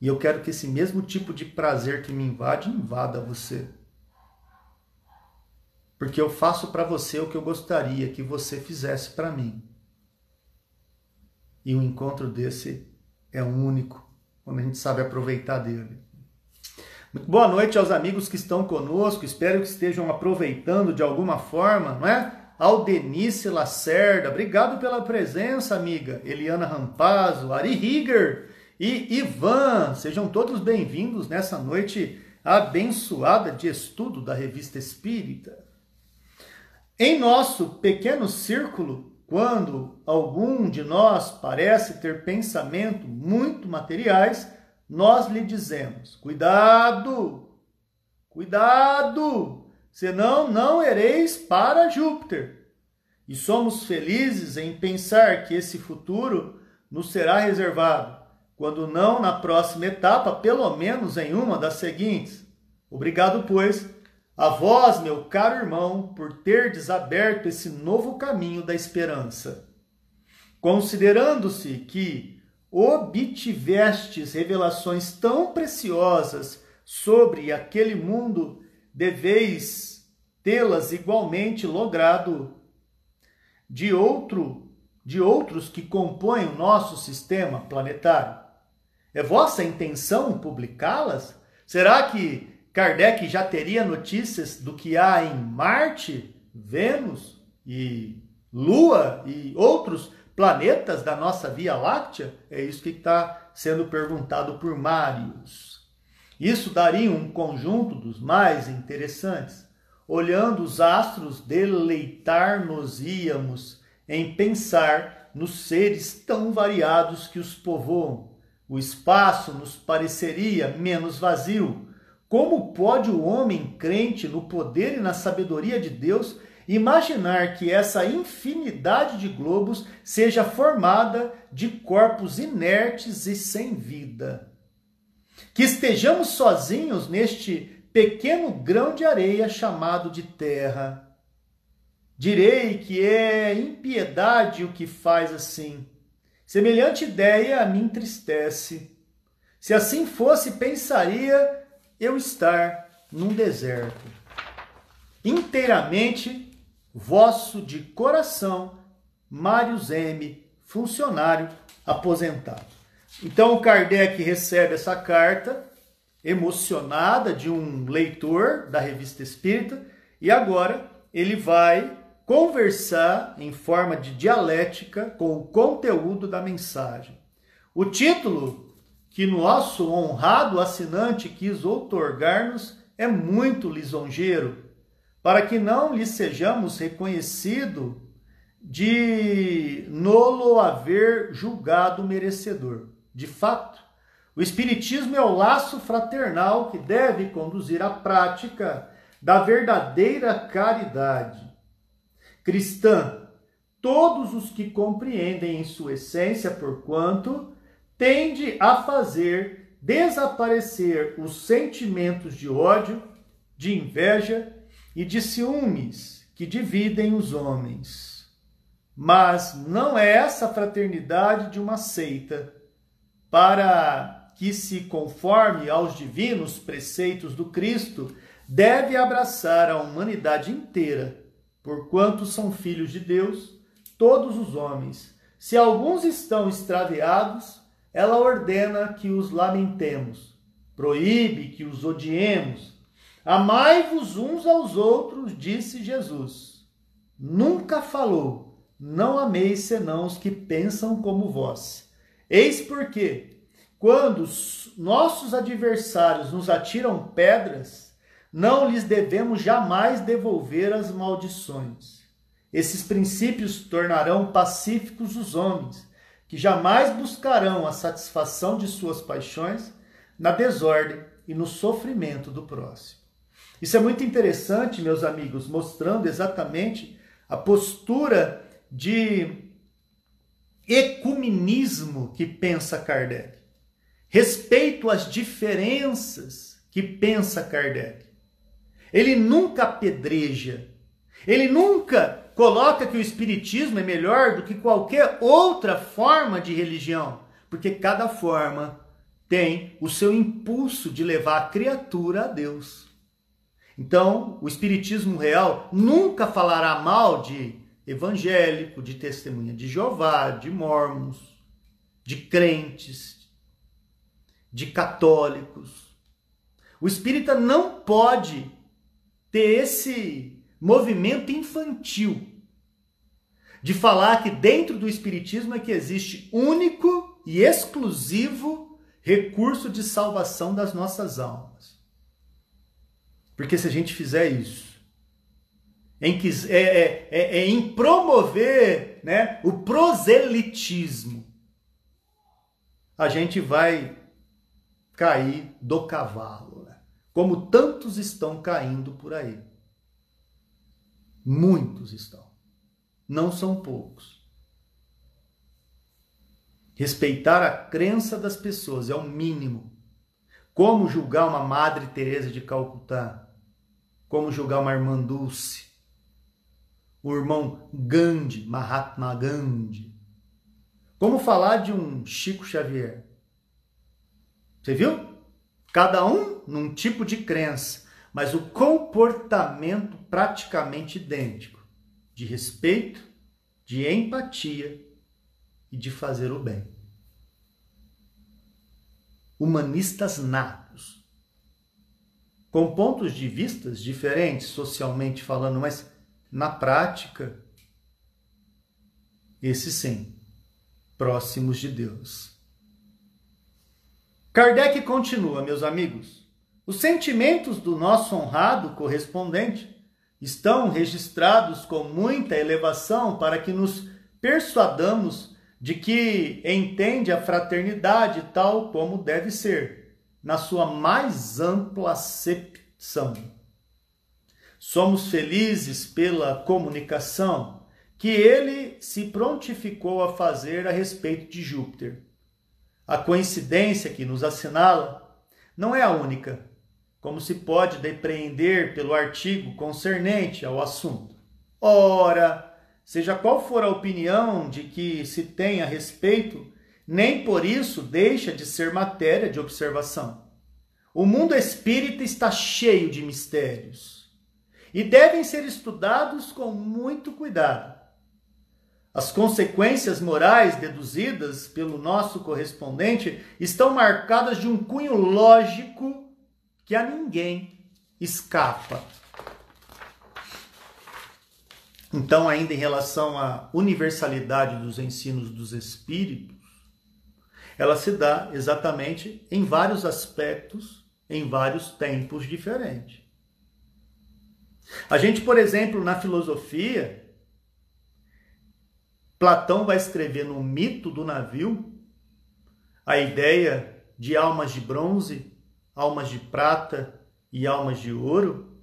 [SPEAKER 1] E eu quero que esse mesmo tipo de prazer que me invade, invada você. Porque eu faço para você o que eu gostaria que você fizesse para mim. E um encontro desse é único, quando a gente sabe aproveitar dele. Boa noite aos amigos que estão conosco, espero que estejam aproveitando de alguma forma, não é? Aldenice Lacerda, obrigado pela presença, amiga. Eliana Rampazzo, Ari Rieger e Ivan, sejam todos bem-vindos nessa noite abençoada de estudo da Revista Espírita. Em nosso pequeno círculo, quando algum de nós parece ter pensamento muito materiais, nós lhe dizemos: cuidado, cuidado, senão não ereis para Júpiter. E somos felizes em pensar que esse futuro nos será reservado, quando não na próxima etapa, pelo menos em uma das seguintes. Obrigado, pois, a vós, meu caro irmão, por ter desaberto esse novo caminho da esperança. Considerando-se que obtivestes revelações tão preciosas sobre aquele mundo, deveis tê-las igualmente logrado de outro de outros que compõem o nosso sistema planetário. É vossa intenção publicá-las? Será que Kardec já teria notícias do que há em Marte, Vênus e Lua e outros planetas da nossa Via Láctea? É isso que está sendo perguntado por Marius. Isso daria um conjunto dos mais interessantes. Olhando os astros, deleitar-nos-íamos em pensar nos seres tão variados que os povoam. O espaço nos pareceria menos vazio, Como pode o homem crente no poder e na sabedoria de Deus imaginar que essa infinidade de globos seja formada de corpos inertes e sem vida? Que estejamos sozinhos neste pequeno grão de areia chamado de terra. Direi que é impiedade o que faz assim. Semelhante ideia me entristece. Se assim fosse, pensaria eu estar num deserto. Inteiramente vosso de coração, Mários M, funcionário aposentado. Então Kardec recebe essa carta emocionada de um leitor da revista Espírita e agora ele vai conversar em forma de dialética com o conteúdo da mensagem. O título que nosso honrado assinante quis outorgar-nos é muito lisonjeiro, para que não lhe sejamos reconhecido de nolo haver julgado merecedor. De fato, o Espiritismo é o laço fraternal que deve conduzir à prática da verdadeira caridade. Cristã, todos os que compreendem em sua essência, porquanto tende a fazer desaparecer os sentimentos de ódio, de inveja e de ciúmes que dividem os homens. Mas não é essa fraternidade de uma seita para que se conforme aos divinos preceitos do Cristo, deve abraçar a humanidade inteira, porquanto são filhos de Deus, todos os homens. Se alguns estão extraviados, ela ordena que os lamentemos, proíbe que os odiemos. Amai-vos uns aos outros, disse Jesus. Nunca falou, não ameis senão os que pensam como vós. Eis porque, quando nossos adversários nos atiram pedras, não lhes devemos jamais devolver as maldições. Esses princípios tornarão pacíficos os homens que jamais buscarão a satisfação de suas paixões na desordem e no sofrimento do próximo. Isso é muito interessante, meus amigos, mostrando exatamente a postura de ecumenismo que pensa Kardec. Respeito às diferenças que pensa Kardec. Ele nunca apedreja, ele nunca coloca que o espiritismo é melhor do que qualquer outra forma de religião, porque cada forma tem o seu impulso de levar a criatura a Deus. Então, o espiritismo real nunca falará mal de evangélico, de testemunha de Jeová, de mormons, de crentes, de católicos. O espírita não pode ter esse movimento infantil de falar que dentro do espiritismo é que existe único e exclusivo recurso de salvação das nossas almas. Porque se a gente fizer isso, em, que, é, é, é, é em promover né, o proselitismo, a gente vai cair do cavalo, né? como tantos estão caindo por aí. Muitos estão. Não são poucos. Respeitar a crença das pessoas é o mínimo. Como julgar uma Madre Teresa de Calcutá? Como julgar uma irmã Dulce? O irmão Gandhi, Mahatma Gandhi? Como falar de um Chico Xavier? Você viu? Cada um num tipo de crença mas o comportamento praticamente idêntico de respeito, de empatia e de fazer o bem. Humanistas natos, com pontos de vistas diferentes socialmente falando, mas na prática, esses sim, próximos de Deus. Kardec continua, meus amigos. Os sentimentos do nosso honrado correspondente estão registrados com muita elevação para que nos persuadamos de que entende a fraternidade tal como deve ser, na sua mais ampla acepção. Somos felizes pela comunicação que ele se prontificou a fazer a respeito de Júpiter. A coincidência que nos assinala não é a única, como se pode depreender pelo artigo concernente ao assunto. Ora, seja qual for a opinião de que se tem a respeito, nem por isso deixa de ser matéria de observação. O mundo espírita está cheio de mistérios e devem ser estudados com muito cuidado. As consequências morais deduzidas pelo nosso correspondente estão marcadas de um cunho lógico que a ninguém escapa. Então, ainda em relação à universalidade dos ensinos dos espíritos, ela se dá exatamente em vários aspectos, em vários tempos diferentes. A gente, por exemplo, na filosofia, Platão vai escrever no mito do navio a ideia de almas de bronze, almas de prata e almas de ouro.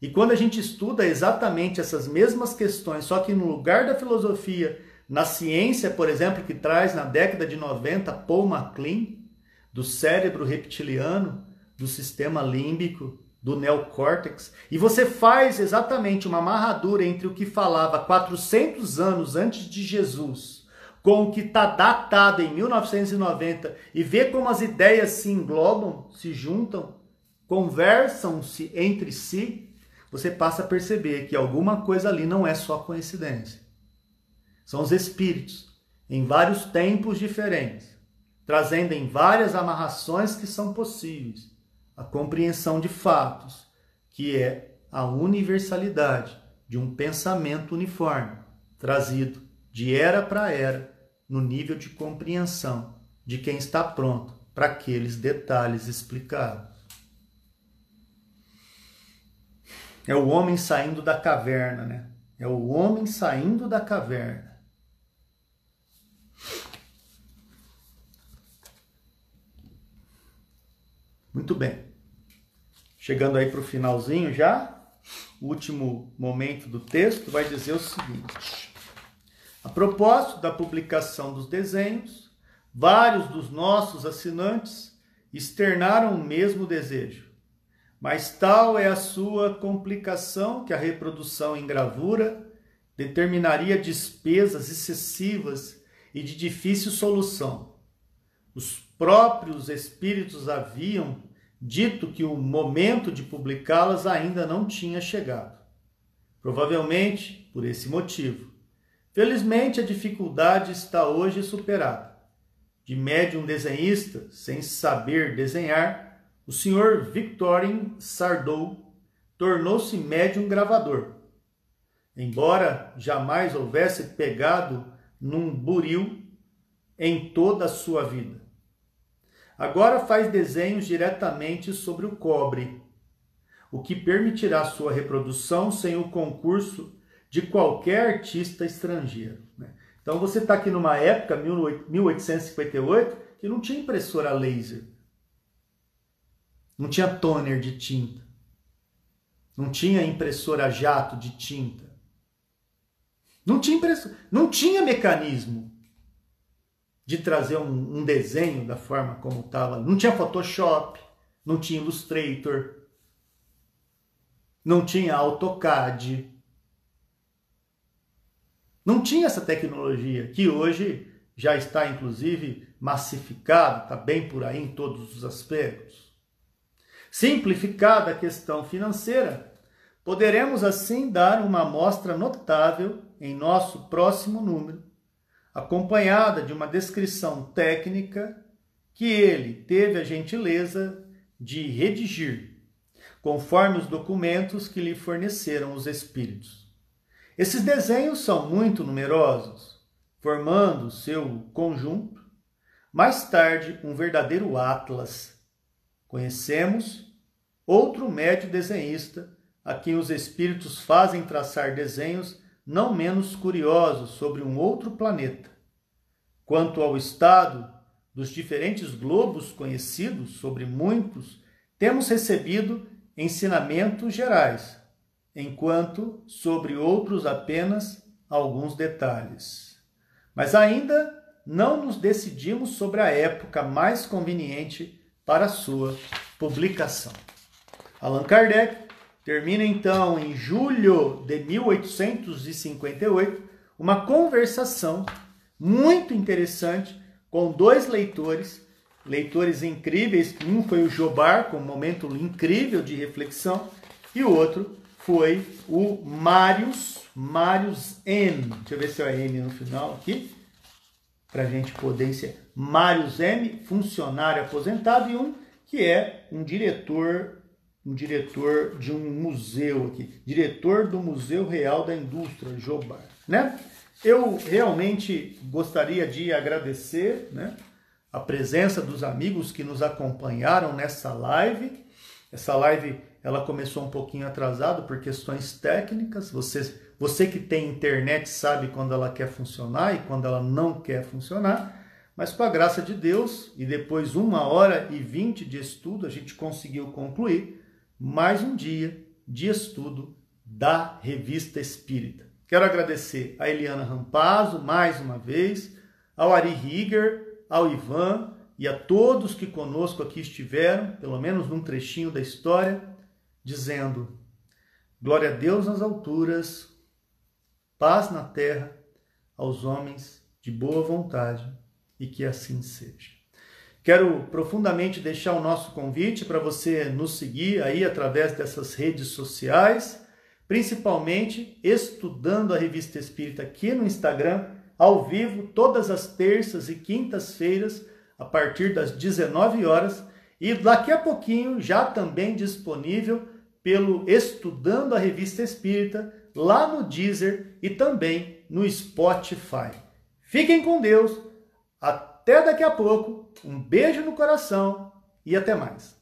[SPEAKER 1] E quando a gente estuda exatamente essas mesmas questões, só que no lugar da filosofia, na ciência, por exemplo, que traz na década de 90 Paul MacLean, do cérebro reptiliano, do sistema límbico, do neocórtex, e você faz exatamente uma amarradura entre o que falava 400 anos antes de Jesus com o que está datado em 1990 e vê como as ideias se englobam, se juntam, conversam-se entre si, você passa a perceber que alguma coisa ali não é só coincidência. São os espíritos, em vários tempos diferentes, trazendo em várias amarrações que são possíveis a compreensão de fatos, que é a universalidade de um pensamento uniforme, trazido de era para era, no nível de compreensão de quem está pronto para aqueles detalhes explicados. É o homem saindo da caverna, né? É o homem saindo da caverna. Muito bem. Chegando aí para o finalzinho já, o último momento do texto vai dizer o seguinte: A propósito da publicação dos desenhos, vários dos nossos assinantes externaram o mesmo desejo, mas tal é a sua complicação que a reprodução em gravura determinaria despesas excessivas e de difícil solução. Os próprios espíritos haviam dito que o momento de publicá-las ainda não tinha chegado. Provavelmente por esse motivo. Felizmente, a dificuldade está hoje superada. De médium desenhista, sem saber desenhar, o senhor Victorine Sardou tornou-se médium gravador. Embora jamais houvesse pegado num buril em toda a sua vida. Agora faz desenhos diretamente sobre o cobre, o que permitirá sua reprodução sem o concurso de qualquer artista estrangeiro. Né? Então você está aqui numa época, 1858, que não tinha impressora laser, não tinha toner de tinta, não tinha impressora jato de tinta, não tinha impressora, não tinha mecanismo de trazer um, um desenho da forma como estava. Não tinha Photoshop, não tinha Illustrator, não tinha AutoCAD. Não tinha essa tecnologia que hoje já está inclusive massificada, está bem por aí em todos os aspectos. Simplificada a questão financeira, poderemos assim dar uma amostra notável em nosso próximo número acompanhada de uma descrição técnica que ele teve a gentileza de redigir, conforme os documentos que lhe forneceram os espíritos. Esses desenhos são muito numerosos, formando seu conjunto, mais tarde um verdadeiro atlas. Conhecemos outro médio desenhista a quem os espíritos fazem traçar desenhos não menos curiosos sobre um outro planeta. Quanto ao estado dos diferentes globos conhecidos, sobre muitos, temos recebido ensinamentos gerais, enquanto sobre outros apenas alguns detalhes. Mas ainda não nos decidimos sobre a época mais conveniente para sua publicação. Allan Kardec termina então em julho de 1858 uma conversação muito interessante com dois leitores, leitores incríveis. Um foi o Jobar, com um momento incrível de reflexão, e o outro foi o Marius, Marius M. Deixa eu ver se é M no final aqui, para a gente poder ser. Marius M, funcionário aposentado, e um que é um diretor um diretor de um museu aqui, diretor do Museu Real da Indústria, Jobar, né? Eu realmente gostaria de agradecer, né, a presença dos amigos que nos acompanharam nessa live. Essa live ela começou um pouquinho atrasado por questões técnicas. Você, você que tem internet sabe quando ela quer funcionar e quando ela não quer funcionar. Mas com a graça de Deus e depois uma hora e vinte de estudo, a gente conseguiu concluir mais um dia de estudo da Revista Espírita. Quero agradecer a Eliana Rampazzo mais uma vez, ao Ari Rieger, ao Ivan e a todos que conosco aqui estiveram, pelo menos num trechinho da história, dizendo: Glória a Deus nas alturas, paz na terra aos homens de boa vontade e que assim seja. Quero profundamente deixar o nosso convite para você nos seguir aí através dessas redes sociais, principalmente estudando a Revista Espírita aqui no Instagram, ao vivo, todas as terças e quintas-feiras, a partir das 19 horas, e daqui a pouquinho já também disponível pelo Estudando a Revista Espírita, lá no Deezer e também no Spotify. Fiquem com Deus. Até daqui a pouco. Um beijo no coração e até mais.